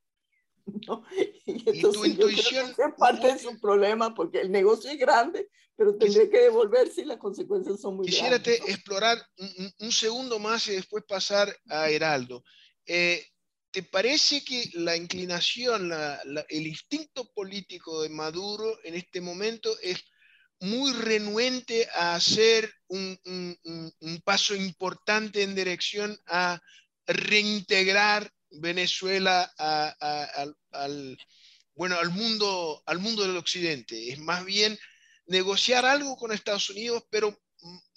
¿no? Y entonces ¿Y tu intuición, es parte de su problema porque el negocio es grande, pero tendría que devolverse y las consecuencias son muy grandes. Quisiera explorar un, segundo más y después pasar a Heraldo. Eh, ¿Te parece que la inclinación, la, el instinto político de Maduro en este momento es muy renuente a hacer un, paso importante en dirección a reintegrar Venezuela al, bueno, al, mundo, al mundo del occidente. Es más bien negociar algo con Estados Unidos, pero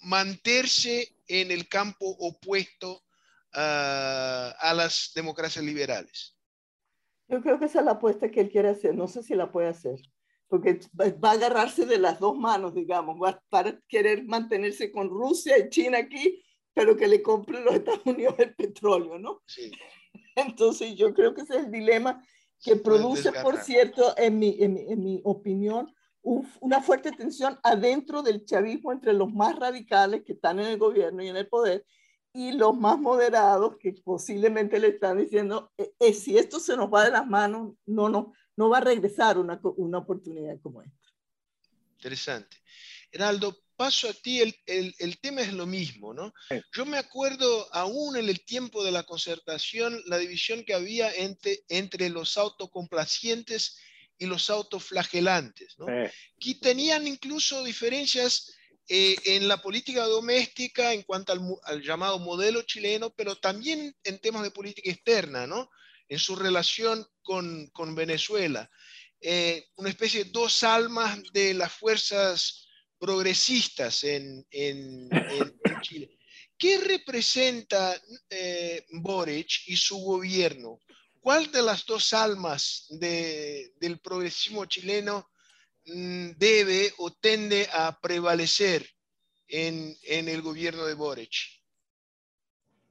mantenerse en el campo opuesto a las democracias liberales. Yo creo que esa es la apuesta que él quiere hacer. No sé si la puede hacer porque va a agarrarse de las dos manos, digamos, va a querer mantenerse con Rusia y China aquí, pero que le compre los Estados Unidos el petróleo, ¿no? Sí. Entonces yo creo que ese es el dilema que produce, por cierto, en mi, en, en mi opinión, una fuerte tensión adentro del chavismo entre los más radicales que están en el gobierno y en el poder y los más moderados que posiblemente le están diciendo, eh, eh, si esto se nos va de las manos, no, no, no va a regresar una, una oportunidad como esta. Interesante. Heraldo, paso a ti, el, el, el, tema es lo mismo, ¿no? Yo me acuerdo aún en el tiempo de la concertación, la división que había entre, entre los autocomplacientes y los autoflagelantes, ¿no? Que tenían incluso diferencias eh, en la política doméstica en cuanto al, al, llamado modelo chileno, pero también en temas de política externa, ¿no? en su relación con, con Venezuela. Eh, una especie de dos almas de las fuerzas progresistas en, Chile. ¿Qué representa eh, Boric y su gobierno? ¿Cuál de las dos almas de, del progresismo chileno mm, debe o tende a prevalecer en, en el gobierno de Boric?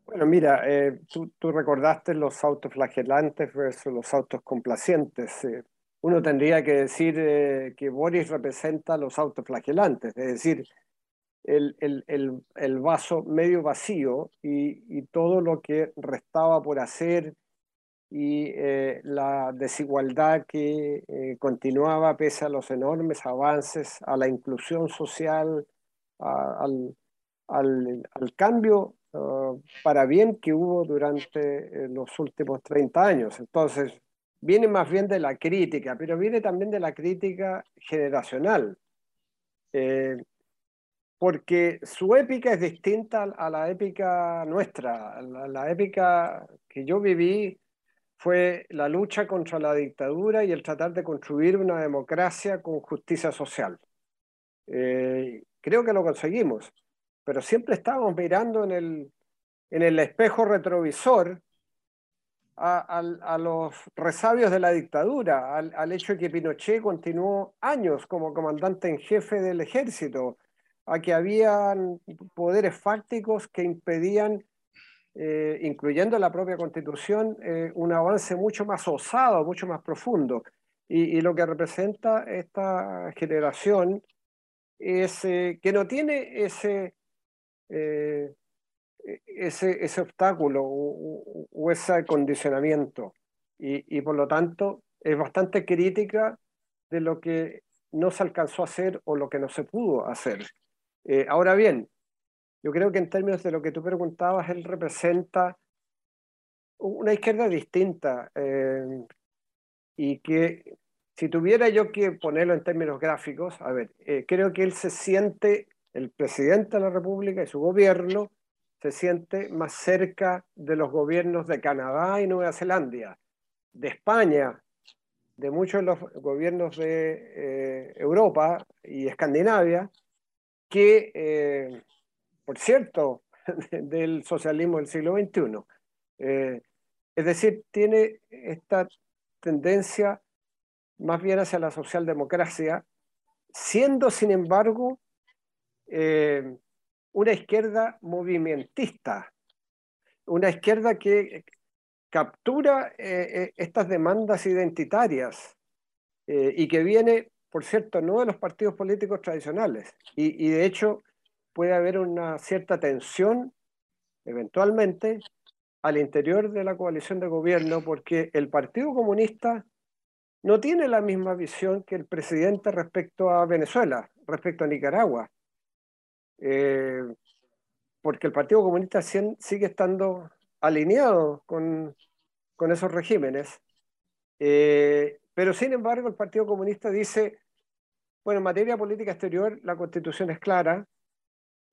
Bueno, mira, eh, tú, recordaste los autoflagelantes versus los autos complacientes. Eh, uno tendría que decir eh, que Boris representa los autoflagelantes, es decir, el, vaso medio vacío y, todo lo que restaba por hacer y la desigualdad que continuaba pese a los enormes avances, a la inclusión social, al, cambio uh, para bien que hubo durante eh, los últimos 30 años. Entonces, viene más bien de la crítica, pero viene también de la crítica generacional. Eh, porque su épica es distinta a la épica nuestra. La, épica que yo viví fue la lucha contra la dictadura y el tratar de construir una democracia con justicia social. Eh, creo que lo conseguimos, pero siempre estábamos mirando en el, en el espejo retrovisor a, los resabios de la dictadura, al, al, hecho de que Pinochet continuó años como comandante en jefe del ejército, a que habían poderes fácticos que impedían, eh, incluyendo la propia constitución, eh, un avance mucho más osado, mucho más profundo. Y, lo que representa esta generación es eh, que no tiene ese, ese, ese, obstáculo o, ese condicionamiento. Y, y por lo tanto es bastante crítica de lo que no se alcanzó a hacer o lo que no se pudo hacer. Eh, ahora bien, yo creo que en términos de lo que tú preguntabas, él representa una izquierda distinta eh, y que si tuviera yo que ponerlo en términos gráficos, a ver, eh, creo que él se siente, el presidente de la República y su gobierno, se siente más cerca de los gobiernos de Canadá y Nueva Zelanda, de España, de muchos de los gobiernos de Europa y Escandinavia, que, eh, por cierto, del socialismo del siglo XXI. Eh, es decir, tiene esta tendencia más bien hacia la socialdemocracia, siendo, sin embargo, eh, una izquierda movimentista, una izquierda que captura estas demandas identitarias y que viene por cierto, no de los partidos políticos tradicionales. Y, de hecho puede haber una cierta tensión, eventualmente, al interior de la coalición de gobierno, porque el Partido Comunista no tiene la misma visión que el presidente respecto a Venezuela, respecto a Nicaragua. Eh, porque el Partido Comunista sigue estando alineado con, con esos regímenes. Eh, pero sin embargo, el Partido Comunista dice, bueno, en materia política exterior, la constitución es clara,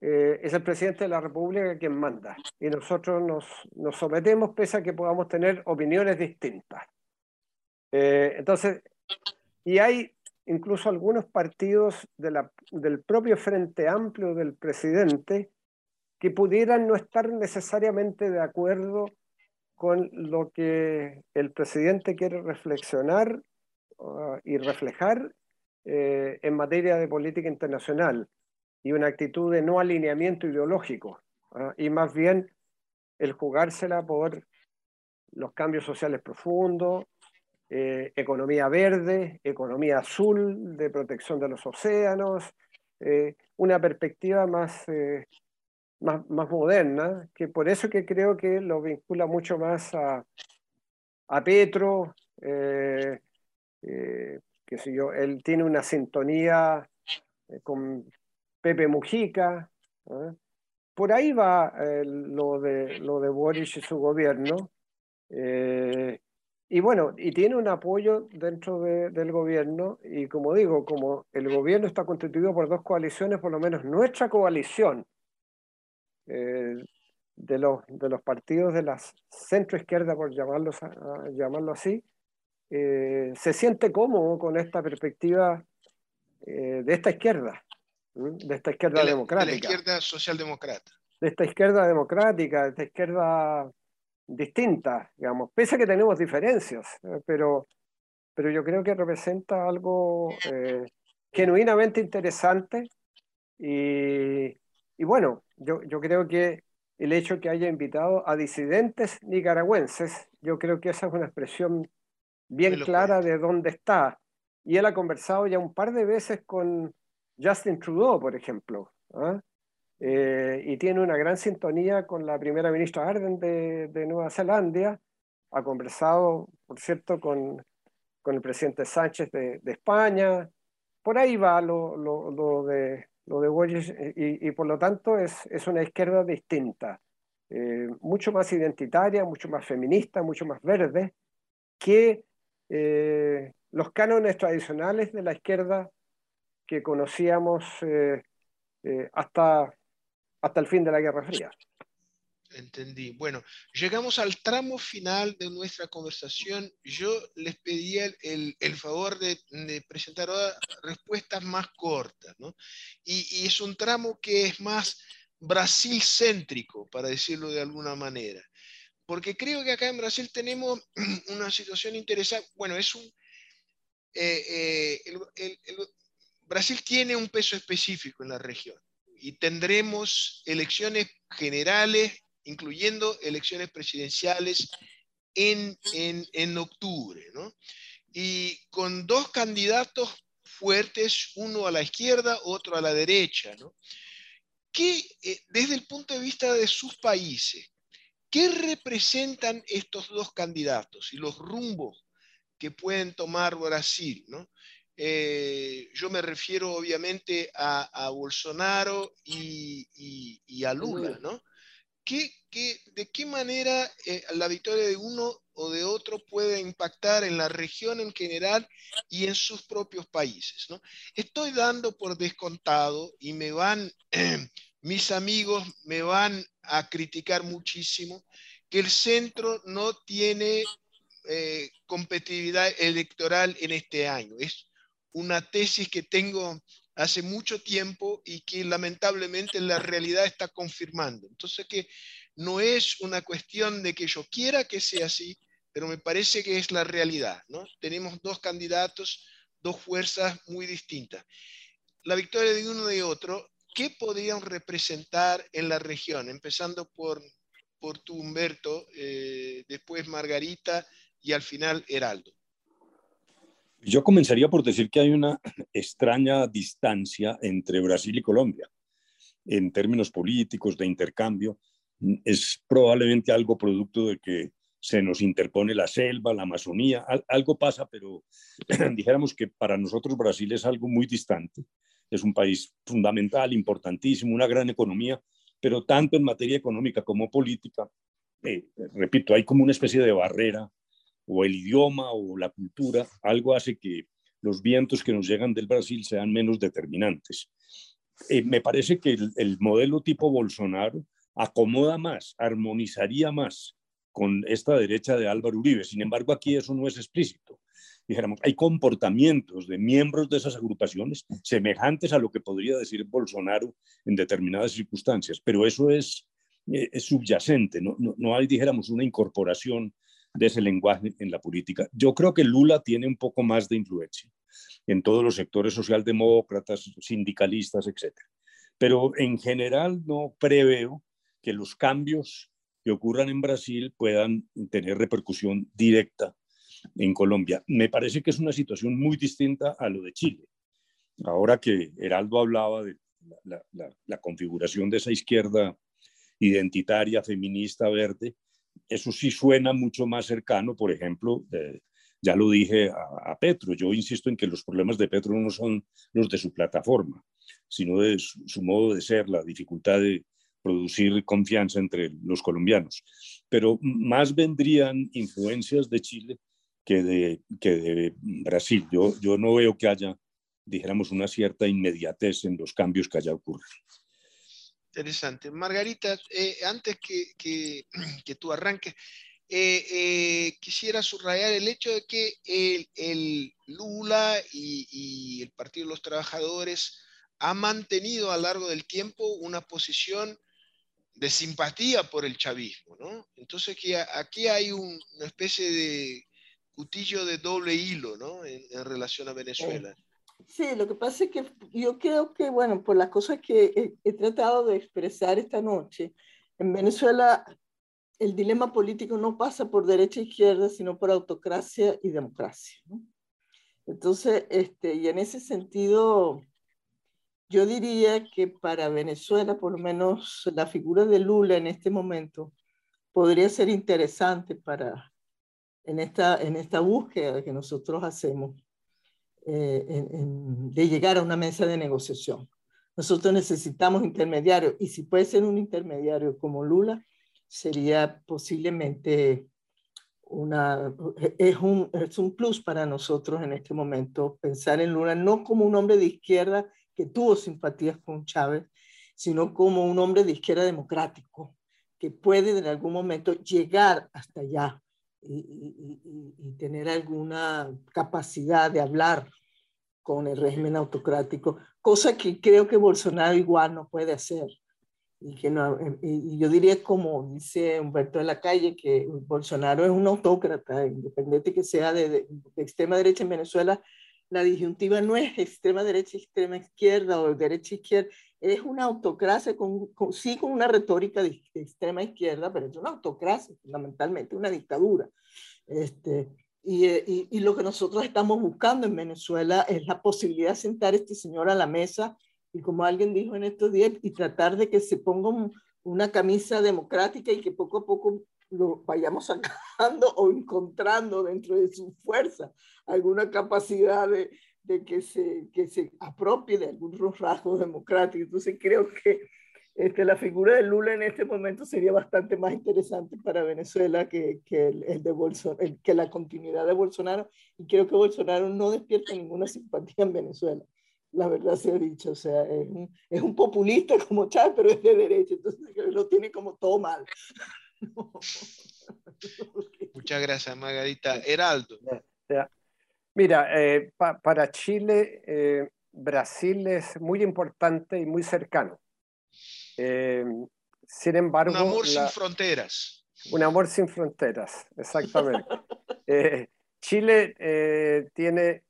eh, es el presidente de la República quien manda, y nosotros nos, nos sometemos pese a que podamos tener opiniones distintas. Eh, entonces, y hay incluso algunos partidos del propio Frente Amplio del presidente que pudieran no estar necesariamente de acuerdo con lo que el presidente quiere reflexionar uh, y reflejar eh, en materia de política internacional y una actitud de no alineamiento ideológico ¿ah? y más bien el jugársela por los cambios sociales profundos, eh, economía verde, economía azul de protección de los océanos, eh, una perspectiva más, más, más, moderna, que por eso que creo que lo vincula mucho más a, a Petro, qué sé yo, él tiene una sintonía eh, con Pepe Mujica. Por ahí va eh, lo, de, lo de Boris y su gobierno. Eh, y bueno, y tiene un apoyo dentro del gobierno, y como digo, como el gobierno está constituido por dos coaliciones, por lo menos nuestra coalición de, los, de los partidos de la centro izquierda, por llamarlos, llamarlo así, eh, se siente cómodo con esta perspectiva eh, de esta izquierda, de esta izquierda democrática. De la izquierda socialdemócrata. De esta izquierda democrática, de esta izquierda distinta, digamos, pese a que tenemos diferencias, eh, pero, pero yo creo que representa algo genuinamente interesante y, y bueno, yo, yo creo que el hecho que haya invitado a disidentes nicaragüenses, yo creo que esa es una expresión bien clara de dónde está. Y él ha conversado ya un par de veces con Justin Trudeau, por ejemplo. ¿ah? Eh, y tiene una gran sintonía con la primera ministra Arden de, Nueva Zelanda. Ha conversado, por cierto, con, con el presidente Sánchez de, España. Por ahí va lo, lo, de, lo de y, y, por lo tanto es, es una izquierda distinta. eh, mucho más identitaria, mucho más feminista, mucho más verde que eh, los cánones tradicionales de la izquierda que conocíamos hasta, hasta el fin de la Guerra Fría. Entendí. Bueno, llegamos al tramo final de nuestra conversación. Yo les pedí el, el, favor de, de, presentar respuestas más cortas, ¿no? Y, y, es un tramo que es más Brasil céntrico, para decirlo de alguna manera. Porque creo que acá en Brasil tenemos una situación interesante. Bueno, es un... Eh, eh, Brasil tiene un peso específico en la región y tendremos elecciones generales, incluyendo elecciones presidenciales en, en, en octubre, ¿no? Y con dos candidatos fuertes, uno a la izquierda, otro a la derecha, ¿no? ¿Qué, eh, desde el punto de vista de sus países, qué representan estos dos candidatos y los rumbos que pueden tomar Brasil? ¿no? Eh, yo me refiero obviamente a, Bolsonaro y, a Lula, ¿no? ¿Qué, de qué manera eh, la victoria de uno o de otro puede impactar en la región en general y en sus propios países. ¿no? Estoy dando por descontado y me van, mis amigos me van a criticar muchísimo que el centro no tiene eh, competitividad electoral en este año. Es una tesis que tengo hace mucho tiempo y que lamentablemente la realidad está confirmando. Entonces que no es una cuestión de que yo quiera que sea así, pero me parece que es la realidad. ¿no? Tenemos dos candidatos, dos fuerzas muy distintas. La victoria de uno y otro, ¿qué podrían representar en la región? Empezando por, por tú, Humberto, eh, después Margarita y al final Heraldo. Yo comenzaría por decir que hay una extraña distancia entre Brasil y Colombia en términos políticos, de intercambio. Es probablemente algo producto de que se nos interpone la selva, la Amazonía, algo pasa, pero dijéramos que para nosotros Brasil es algo muy distante. Es un país fundamental, importantísimo, una gran economía, pero tanto en materia económica como política, eh, repito, hay como una especie de barrera, o el idioma o la cultura, algo hace que los vientos que nos llegan del Brasil sean menos determinantes. Eh, me parece que el modelo tipo Bolsonaro acomoda más, armonizaría más con esta derecha de Álvaro Uribe. Sin embargo, aquí eso no es explícito. Dijéramos, hay comportamientos de miembros de esas agrupaciones semejantes a lo que podría decir Bolsonaro en determinadas circunstancias, pero eso es, eh, subyacente, no, no hay, dijéramos, una incorporación de ese lenguaje en la política. Yo creo que Lula tiene un poco más de influencia en todos los sectores socialdemócratas, sindicalistas, etc. Pero en general no preveo que los cambios que ocurran en Brasil puedan tener repercusión directa en Colombia. Me parece que es una situación muy distinta a lo de Chile. Ahora que Heraldo hablaba de la, configuración de esa izquierda identitaria, feminista, verde, eso sí suena mucho más cercano, por ejemplo, ya lo dije a, Petro, yo insisto en que los problemas de Petro no son los de su plataforma, sino de su modo de ser, la dificultad de, producir confianza entre los colombianos. Pero más vendrían influencias de Chile que de, Brasil. Yo, no veo que haya, dijéramos, una cierta inmediatez en los cambios que haya ocurrido. Interesante. Margarita, eh, antes que, que, que, tú arranques, eh, eh, quisiera subrayar el hecho de que el, el Lula y, y, el Partido de los Trabajadores ha mantenido a lo largo del tiempo una posición de simpatía por el chavismo, ¿no? Entonces que aquí hay una especie de cutillo de doble hilo, ¿no? En, relación a Venezuela. Sí, lo que pasa es que yo creo que, bueno, por las cosas que he, tratado de expresar esta noche, en Venezuela el dilema político no pasa por derecha e izquierda, sino por autocracia y democracia. ¿no? Entonces, este, y en ese sentido, yo diría que para Venezuela, por lo menos la figura de Lula en este momento, podría ser interesante para, en, esta, en esta búsqueda que nosotros hacemos eh, de llegar a una mesa de negociación. Nosotros necesitamos intermediarios y si puede ser un intermediario como Lula, sería posiblemente una, es un, es un plus para nosotros en este momento pensar en Lula no como un hombre de izquierda que tuvo simpatías con Chávez, sino como un hombre de izquierda democrático que puede en algún momento llegar hasta allá y, y, tener alguna capacidad de hablar con el régimen autocrático, cosa que creo que Bolsonaro igual no puede hacer. Y, que no, y yo diría, como dice Humberto de la Calle, que Bolsonaro es un autócrata, independiente que sea de, de, extrema derecha en Venezuela, la disyuntiva no es extrema derecha, extrema izquierda o derecha izquierda, es una autocracia, con, sí con una retórica de, extrema izquierda, pero es una autocracia, fundamentalmente una dictadura. Este, y, y, y, lo que nosotros estamos buscando en Venezuela es la posibilidad de sentar a este señor a la mesa y como alguien dijo en estos días, y tratar de que se ponga una camisa democrática y que poco a poco lo vayamos sacando o encontrando dentro de su fuerza alguna capacidad de, de que, se, que se apropie de algunos rasgos democráticos. Entonces creo que este, la figura de Lula en este momento sería bastante más interesante para Venezuela que, que, el, de Bolsonaro, que la continuidad de Bolsonaro. Y creo que Bolsonaro no despierta ninguna simpatía en Venezuela. La verdad se ha dicho, o sea, es un, es un populista como Chávez, pero es de derecha, entonces lo tiene como todo mal. Muchas gracias, Margarita. Heraldo. Mira, eh, pa, para Chile, eh, Brasil es muy importante y muy cercano. Eh, sin embargo... Un amor la, sin fronteras. Un amor sin fronteras, exactamente. Chile tiene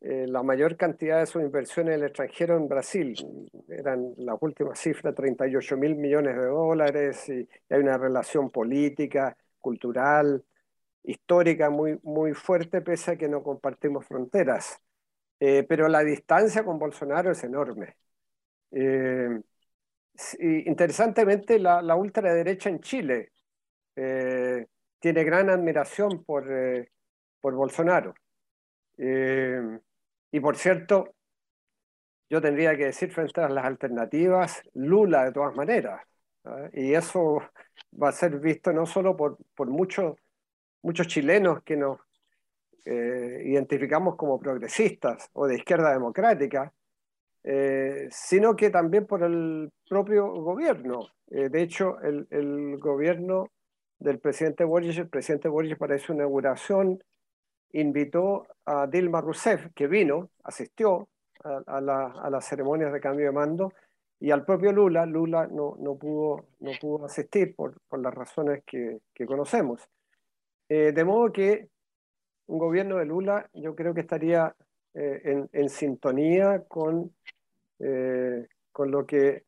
la mayor cantidad de sus inversiones en el extranjero en Brasil. Eran la última cifra, 38 mil millones de dólares, y hay una relación política, cultural, histórica muy, muy fuerte, pese a que no compartimos fronteras. Eh, pero la distancia con Bolsonaro es enorme. Eh, interesantemente, la, la, ultraderecha en Chile eh, tiene gran admiración por, por Bolsonaro. y por cierto, yo tendría que decir frente a las alternativas, Lula de todas maneras. Y eso va a ser visto no solo por, por muchos muchos chilenos que nos eh, identificamos como progresistas o de izquierda democrática, eh, sino que también por el propio gobierno. Eh, de hecho, el, el, gobierno del presidente Boric, el presidente Boric para su inauguración, invitó a Dilma Rousseff, que vino, asistió a, a, la, a las ceremonias de cambio de mando, y al propio Lula, Lula no, no, pudo, no pudo asistir por, por las razones que, que conocemos. Eh, de modo que un gobierno de Lula yo creo que estaría eh, en, sintonía con, eh, con lo que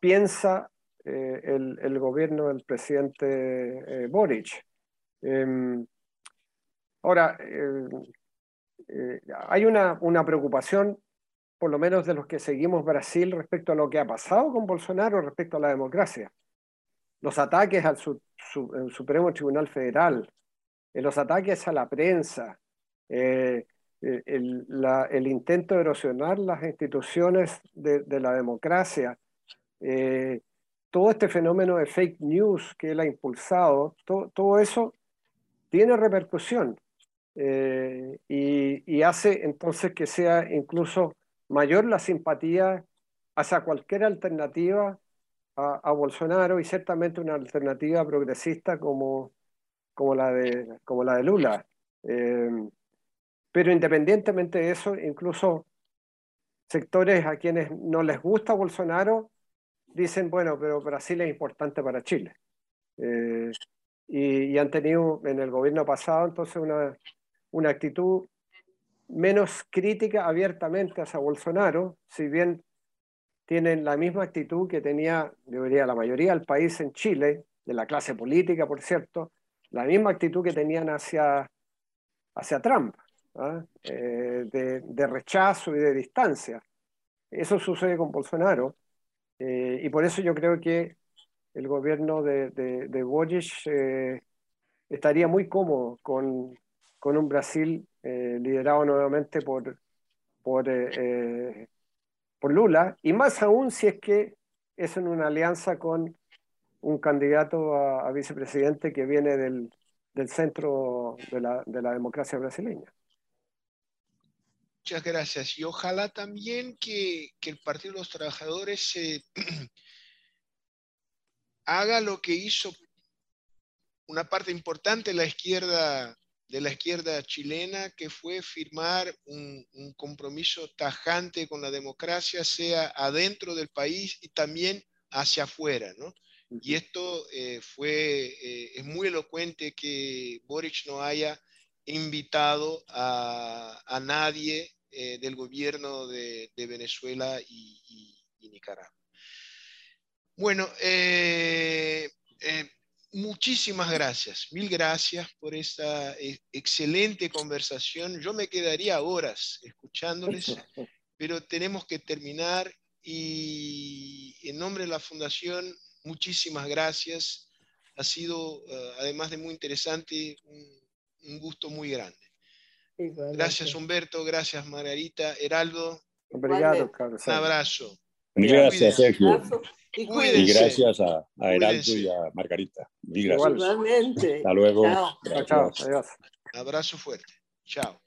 piensa el, gobierno del presidente Boric. Em, ahora, hay una, una preocupación por lo menos de los que seguimos Brasil respecto a lo que ha pasado con Bolsonaro respecto a la democracia los ataques al Supremo Tribunal Federal, eh, los ataques a la prensa, eh, eh, el, intento de erosionar las instituciones de, la democracia, todo este fenómeno de fake news que él ha impulsado, todo eso tiene repercusión y hace entonces que sea incluso mayor la simpatía hacia cualquier alternativa a, Bolsonaro y ciertamente una alternativa progresista como, como, la, de, como la de Lula. Eh, pero independientemente de eso, incluso sectores a quienes no les gusta Bolsonaro dicen, bueno, pero Brasil es importante para Chile. Eh, y, y, han tenido en el gobierno pasado entonces una, una actitud menos crítica abiertamente hacia Bolsonaro, si bien tienen la misma actitud que tenía, debería la mayoría del país en Chile, de la clase política, por cierto, la misma actitud que tenían hacia, hacia Trump, ¿ah? eh, de, rechazo y de distancia. Eso sucede con Bolsonaro, eh, y por eso yo creo que el gobierno de, de, de Boric eh, estaría muy cómodo con, con un Brasil liderado nuevamente por, por por Lula, y más aún si es que es en una alianza con un candidato a, vicepresidente que viene del, del centro de la, de la, democracia brasileña. Muchas gracias. Y ojalá también que, que el Partido de los Trabajadores haga lo que hizo una parte importante de la izquierda de la izquierda chilena, que fue firmar un, compromiso tajante con la democracia, sea adentro del país y también hacia afuera. ¿no? Y esto eh, fue, eh, es muy elocuente que Boric no haya invitado a, nadie eh, del gobierno de, Venezuela y, y Nicaragua. Bueno, muchísimas gracias, mil gracias por esta eh, excelente conversación. Yo me quedaría horas escuchándoles, pero tenemos que terminar y en nombre de la Fundación, muchísimas gracias. Ha sido, eh, además de muy interesante, un, gusto muy grande. Gracias Humberto, gracias Margarita, Heraldo. Un abrazo. Gracias, Sergio. Y, gracias a, a Heraldo y a Margarita. Mil gracias. Igualmente. Hasta luego. Chao. Chao. Adiós. Abrazo fuerte. Chao.